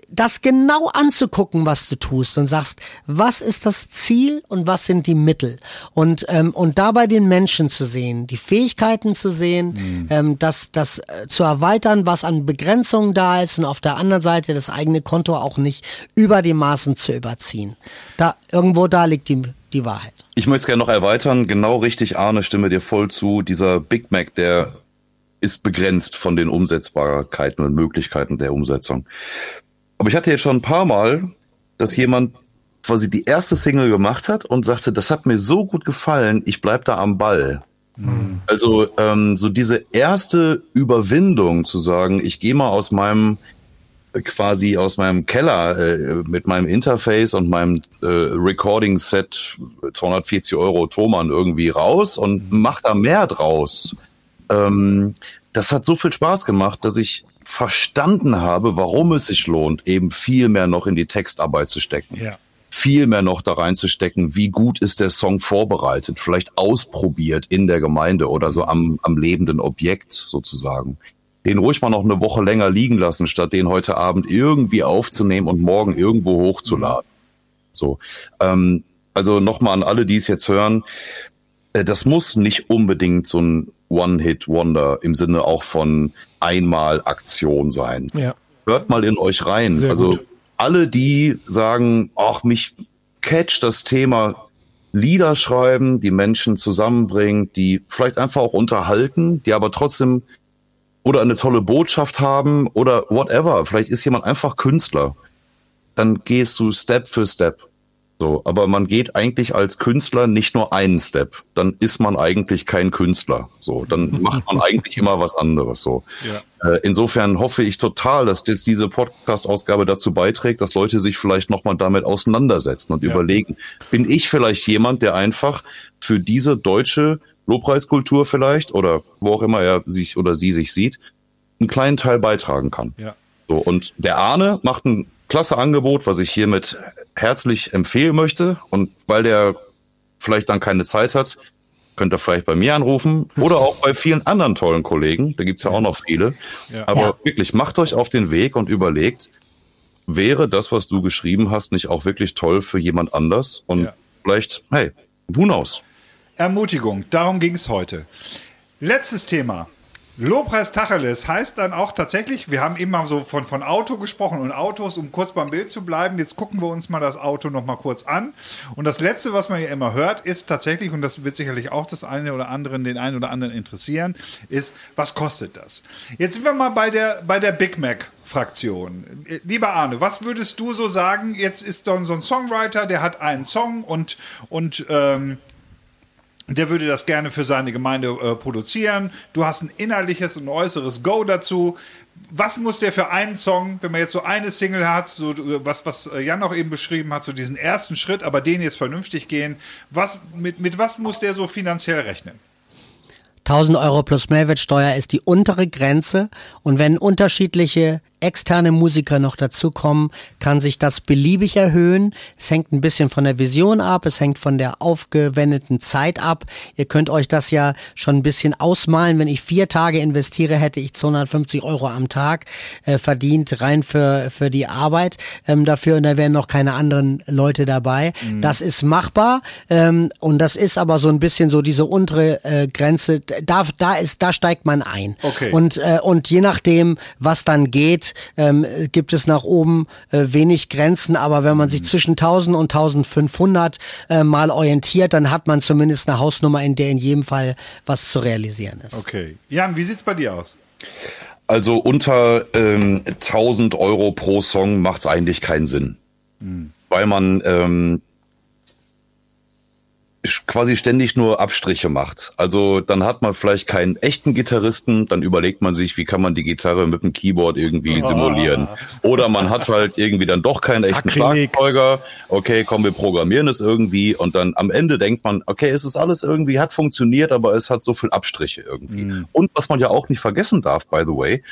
das genau anzugucken, was du tust und sagst, was ist das Ziel und was sind die Mittel? Mittel. Und, ähm, und dabei den Menschen zu sehen, die Fähigkeiten zu sehen, mhm. ähm, das, das äh, zu erweitern, was an Begrenzungen da ist und auf der anderen Seite das eigene Konto auch nicht über die Maßen zu überziehen. Da, irgendwo da liegt die, die Wahrheit. Ich möchte es gerne noch erweitern. Genau richtig, Arne, stimme dir voll zu. Dieser Big Mac, der ist begrenzt von den Umsetzbarkeiten und Möglichkeiten der Umsetzung. Aber ich hatte jetzt schon ein paar Mal, dass jemand quasi die erste Single gemacht hat und sagte, das hat mir so gut gefallen, ich bleib da am Ball. Mhm. Also ähm, so diese erste Überwindung zu sagen, ich gehe mal aus meinem quasi aus meinem Keller äh, mit meinem Interface und meinem äh, Recording-Set 240 Euro Thomann irgendwie raus und mhm. mach da mehr draus. Ähm, das hat so viel Spaß gemacht, dass ich verstanden habe, warum es sich lohnt, eben viel mehr noch in die Textarbeit zu stecken. Ja viel mehr noch da reinzustecken, wie gut ist der Song vorbereitet, vielleicht ausprobiert in der Gemeinde oder so am, am lebenden Objekt sozusagen. Den ruhig mal noch eine Woche länger liegen lassen, statt den heute Abend irgendwie aufzunehmen und morgen irgendwo hochzuladen. So, ähm, also nochmal an alle, die es jetzt hören, äh, das muss nicht unbedingt so ein One-Hit-Wonder im Sinne auch von einmal Aktion sein. Ja. Hört mal in euch rein. Sehr also gut alle, die sagen, ach, mich catcht das Thema Lieder schreiben, die Menschen zusammenbringen, die vielleicht einfach auch unterhalten, die aber trotzdem oder eine tolle Botschaft haben oder whatever. Vielleicht ist jemand einfach Künstler. Dann gehst du Step für Step. So, aber man geht eigentlich als Künstler nicht nur einen Step. Dann ist man eigentlich kein Künstler. So, dann macht man eigentlich immer was anderes. So. Ja. Äh, insofern hoffe ich total, dass jetzt diese Podcast-Ausgabe dazu beiträgt, dass Leute sich vielleicht nochmal damit auseinandersetzen und ja. überlegen, bin ich vielleicht jemand, der einfach für diese deutsche Lobpreiskultur vielleicht oder wo auch immer er sich oder sie sich sieht, einen kleinen Teil beitragen kann. Ja. So, und der Arne macht ein klasse Angebot, was ich hiermit herzlich empfehlen möchte. Und weil der vielleicht dann keine Zeit hat, könnt ihr vielleicht bei mir anrufen oder auch bei vielen anderen tollen Kollegen. Da gibt's ja auch noch viele. Ja. Aber ja. wirklich, macht euch auf den Weg und überlegt, wäre das, was du geschrieben hast, nicht auch wirklich toll für jemand anders? Und ja. vielleicht, hey, who knows? Ermutigung, darum ging's heute. Letztes Thema. Lobpreis Tacheles heißt dann auch tatsächlich, wir haben eben mal so von, von Auto gesprochen und Autos, um kurz beim Bild zu bleiben. Jetzt gucken wir uns mal das Auto noch mal kurz an. Und das Letzte, was man ja immer hört, ist tatsächlich, und das wird sicherlich auch das eine oder andere, den einen oder anderen interessieren, ist, was kostet das? Jetzt sind wir mal bei der, bei der Big Mac. Fraktion. Lieber Arne, was würdest du so sagen? Jetzt ist dann so ein Songwriter, der hat einen Song und, und ähm, der würde das gerne für seine Gemeinde äh, produzieren. Du hast ein innerliches und äußeres Go dazu. Was muss der für einen Song, wenn man jetzt so eine Single hat, so was, was äh, Jan auch eben beschrieben hat, so diesen ersten Schritt, aber den jetzt vernünftig gehen, was, mit, mit was muss der so finanziell rechnen? 1000 Euro plus Mehrwertsteuer ist die untere Grenze und wenn unterschiedliche externe Musiker noch dazukommen, kann sich das beliebig erhöhen. Es hängt ein bisschen von der Vision ab, es hängt von der aufgewendeten Zeit ab. Ihr könnt euch das ja schon ein bisschen ausmalen. Wenn ich vier Tage investiere, hätte ich 250 Euro am Tag äh, verdient, rein für, für die Arbeit ähm, dafür und da wären noch keine anderen Leute dabei. Mhm. Das ist machbar ähm, und das ist aber so ein bisschen so diese untere äh, Grenze. Da, da, ist, da steigt man ein. Okay. Und, äh, und je nachdem, was dann geht, ähm, gibt es nach oben äh, wenig Grenzen, aber wenn man sich zwischen 1000 und 1500 äh, mal orientiert, dann hat man zumindest eine Hausnummer, in der in jedem Fall was zu realisieren ist. Okay. Jan, wie sieht's bei dir aus? Also unter ähm, 1000 Euro pro Song macht es eigentlich keinen Sinn. Hm. Weil man ähm, quasi ständig nur Abstriche macht. Also dann hat man vielleicht keinen echten Gitarristen, dann überlegt man sich, wie kann man die Gitarre mit dem Keyboard irgendwie simulieren. Oder man hat halt irgendwie dann doch keinen echten Schlagzeuger. Okay, komm, wir programmieren es irgendwie und dann am Ende denkt man, okay, es ist alles irgendwie, hat funktioniert, aber es hat so viel Abstriche irgendwie. Mhm. Und was man ja auch nicht vergessen darf, by the way,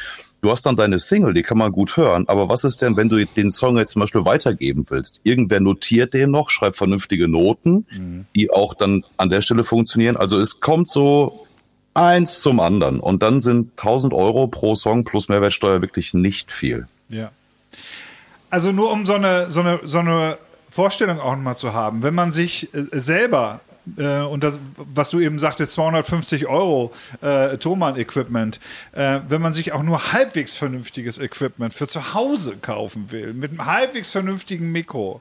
Du hast dann deine Single, die kann man gut hören, aber was ist denn, wenn du den Song jetzt zum Beispiel weitergeben willst? Irgendwer notiert den noch, schreibt vernünftige Noten, mhm. die auch dann an der Stelle funktionieren. Also es kommt so eins zum anderen und dann sind 1000 Euro pro Song plus Mehrwertsteuer wirklich nicht viel. Ja. Also nur um so eine, so eine, so eine Vorstellung auch nochmal zu haben, wenn man sich äh, selber äh, und das, was du eben sagtest, 250 Euro äh, Thomann-Equipment, äh, wenn man sich auch nur halbwegs vernünftiges Equipment für zu Hause kaufen will, mit einem halbwegs vernünftigen Mikro,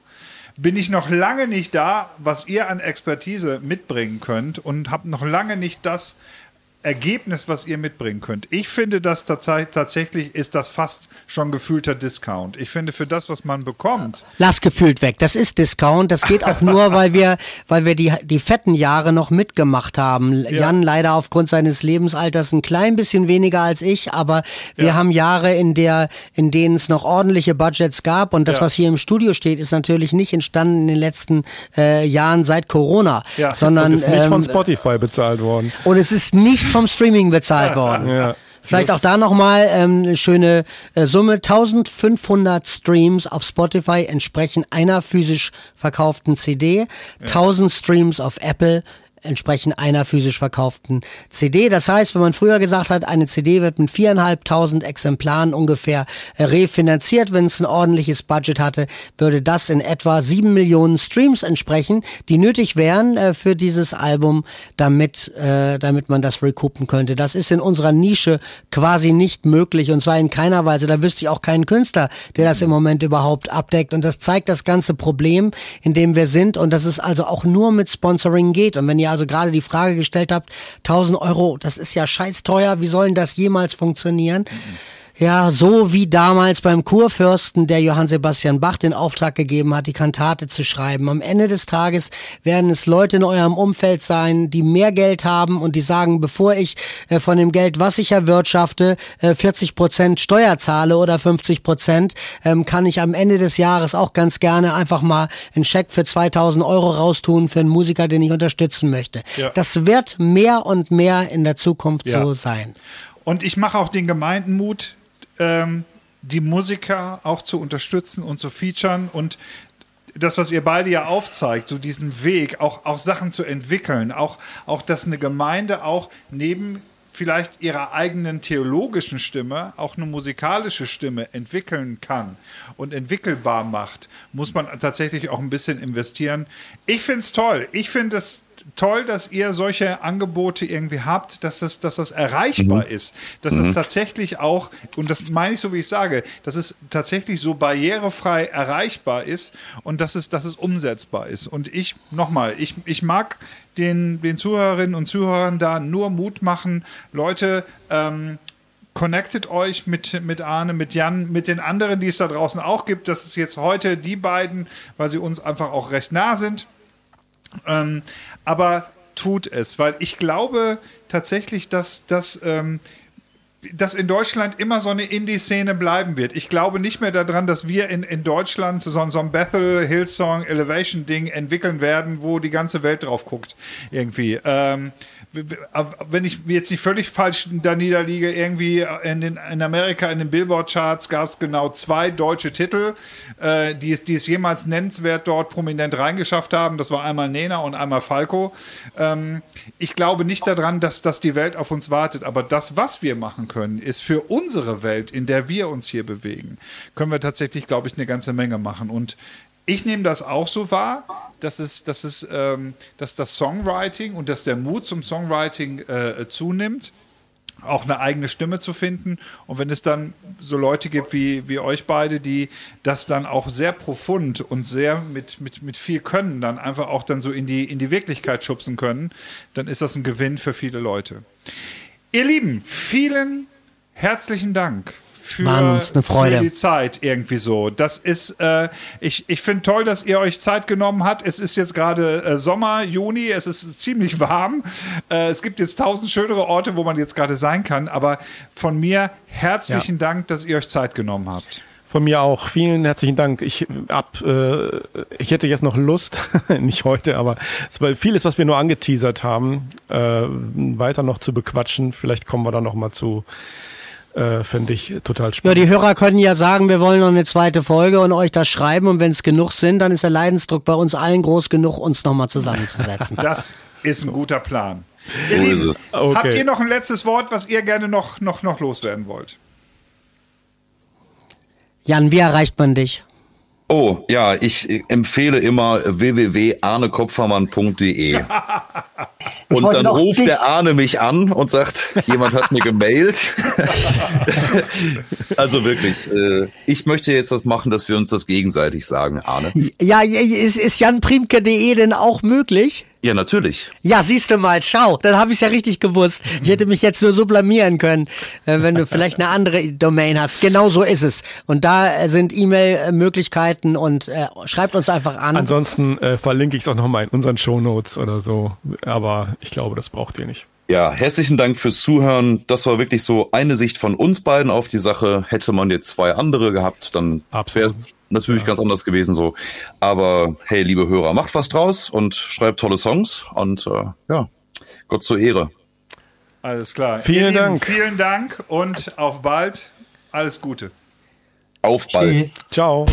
bin ich noch lange nicht da, was ihr an Expertise mitbringen könnt und habe noch lange nicht das Ergebnis, was ihr mitbringen könnt. Ich finde, dass tatsächlich ist das fast schon gefühlter Discount. Ich finde, für das, was man bekommt. Lass gefühlt weg. Das ist Discount. Das geht auch nur, weil wir, weil wir die, die fetten Jahre noch mitgemacht haben. Ja. Jan leider aufgrund seines Lebensalters ein klein bisschen weniger als ich, aber wir ja. haben Jahre, in der, in denen es noch ordentliche Budgets gab. Und das, ja. was hier im Studio steht, ist natürlich nicht entstanden in den letzten äh, Jahren seit Corona, sondern und ist nicht ähm, von Spotify bezahlt worden. Und es ist nicht nicht vom Streaming bezahlt worden. Ja. Vielleicht auch da nochmal ähm, eine schöne äh, Summe. 1500 Streams auf Spotify entsprechen einer physisch verkauften CD. Ja. 1000 Streams auf Apple entsprechend einer physisch verkauften CD. Das heißt, wenn man früher gesagt hat, eine CD wird mit viereinhalbtausend Exemplaren ungefähr äh, refinanziert, wenn es ein ordentliches Budget hatte, würde das in etwa sieben Millionen Streams entsprechen, die nötig wären äh, für dieses Album, damit, äh, damit man das recoupen könnte. Das ist in unserer Nische quasi nicht möglich und zwar in keiner Weise. Da wüsste ich auch keinen Künstler, der das im Moment überhaupt abdeckt und das zeigt das ganze Problem, in dem wir sind und dass es also auch nur mit Sponsoring geht. Und wenn ihr also gerade die Frage gestellt habt, 1000 Euro, das ist ja scheiß teuer, wie sollen das jemals funktionieren? Mhm. Ja, so wie damals beim Kurfürsten, der Johann Sebastian Bach den Auftrag gegeben hat, die Kantate zu schreiben. Am Ende des Tages werden es Leute in eurem Umfeld sein, die mehr Geld haben und die sagen, bevor ich äh, von dem Geld, was ich erwirtschafte, äh, 40 Prozent Steuer zahle oder 50 Prozent, ähm, kann ich am Ende des Jahres auch ganz gerne einfach mal einen Scheck für 2000 Euro raustun für einen Musiker, den ich unterstützen möchte. Ja. Das wird mehr und mehr in der Zukunft ja. so sein. Und ich mache auch den Gemeindenmut, ähm, die Musiker auch zu unterstützen und zu featuren und das, was ihr beide ja aufzeigt, so diesen Weg, auch, auch Sachen zu entwickeln, auch, auch, dass eine Gemeinde auch neben vielleicht ihrer eigenen theologischen Stimme auch eine musikalische Stimme entwickeln kann und entwickelbar macht, muss man tatsächlich auch ein bisschen investieren. Ich finde es toll. Ich finde es toll, dass ihr solche Angebote irgendwie habt, dass das, dass das erreichbar mhm. ist. Dass mhm. es tatsächlich auch, und das meine ich so, wie ich sage, dass es tatsächlich so barrierefrei erreichbar ist und dass es, dass es umsetzbar ist. Und ich, nochmal, ich, ich mag den, den Zuhörerinnen und Zuhörern da nur Mut machen, Leute, ähm, connectet euch mit, mit Arne, mit Jan, mit den anderen, die es da draußen auch gibt. Das ist jetzt heute die beiden, weil sie uns einfach auch recht nah sind. Ähm, aber tut es, weil ich glaube tatsächlich, dass, dass, ähm, dass in Deutschland immer so eine Indie-Szene bleiben wird. Ich glaube nicht mehr daran, dass wir in, in Deutschland so, so ein Bethel, Hillsong, Elevation-Ding entwickeln werden, wo die ganze Welt drauf guckt. Irgendwie. Ähm, wenn ich jetzt nicht völlig falsch da niederliege, irgendwie in, den, in Amerika in den Billboard-Charts gab es genau zwei deutsche Titel, äh, die, die es jemals nennenswert dort prominent reingeschafft haben. Das war einmal Nena und einmal Falco. Ähm, ich glaube nicht daran, dass, dass die Welt auf uns wartet, aber das, was wir machen können, ist für unsere Welt, in der wir uns hier bewegen, können wir tatsächlich, glaube ich, eine ganze Menge machen. Und ich nehme das auch so wahr, dass, es, dass, es, ähm, dass das Songwriting und dass der Mut zum Songwriting äh, zunimmt auch eine eigene Stimme zu finden. Und wenn es dann so Leute gibt wie, wie euch beide, die das dann auch sehr profund und sehr mit, mit, mit viel Können dann einfach auch dann so in die, in die Wirklichkeit schubsen können, dann ist das ein Gewinn für viele Leute. Ihr Lieben, vielen herzlichen Dank für, Waren uns eine Freude. für die Zeit irgendwie so. Das ist, äh, ich, ich finde toll, dass ihr euch Zeit genommen habt. Es ist jetzt gerade äh, Sommer, Juni, es ist ziemlich warm. Äh, es gibt jetzt tausend schönere Orte, wo man jetzt gerade sein kann. Aber von mir herzlichen ja. Dank, dass ihr euch Zeit genommen habt. Von mir auch. Vielen herzlichen Dank. Ich ab, äh, ich hätte jetzt noch Lust, nicht heute, aber vieles, was wir nur angeteasert haben, äh, weiter noch zu bequatschen. Vielleicht kommen wir da noch mal zu äh, Fände ich total spannend. Ja, die Hörer können ja sagen, wir wollen noch eine zweite Folge und euch das schreiben. Und wenn es genug sind, dann ist der Leidensdruck bei uns allen groß genug, uns nochmal zusammenzusetzen. das ist ein guter Plan. Ihr Lieben, okay. habt ihr noch ein letztes Wort, was ihr gerne noch, noch, noch loswerden wollt? Jan, wie erreicht man dich? Oh, ja, ich empfehle immer www.arnekopfermann.de. Und dann ruft der Arne mich an und sagt, jemand hat mir gemailt. also wirklich, äh, ich möchte jetzt das machen, dass wir uns das gegenseitig sagen, Arne. Ja, ist, ist janprimke.de denn auch möglich? Ja, natürlich. Ja, siehst du mal, schau, dann habe ich es ja richtig gewusst. Ich hätte mich jetzt nur so blamieren können, äh, wenn du vielleicht eine andere Domain hast. Genau so ist es. Und da äh, sind E-Mail-Möglichkeiten und äh, schreibt uns einfach an. Ansonsten äh, verlinke ich es auch nochmal in unseren Shownotes oder so. Aber ich glaube, das braucht ihr nicht. Ja, herzlichen Dank fürs Zuhören. Das war wirklich so eine Sicht von uns beiden auf die Sache. Hätte man jetzt zwei andere gehabt, dann wäre es natürlich ja. ganz anders gewesen so. Aber hey, liebe Hörer, macht was draus und schreibt tolle Songs und äh, ja, Gott zur Ehre. Alles klar. Vielen Ihr Dank. vielen Dank und auf bald. Alles Gute. Auf bald. Tschüss. Ciao.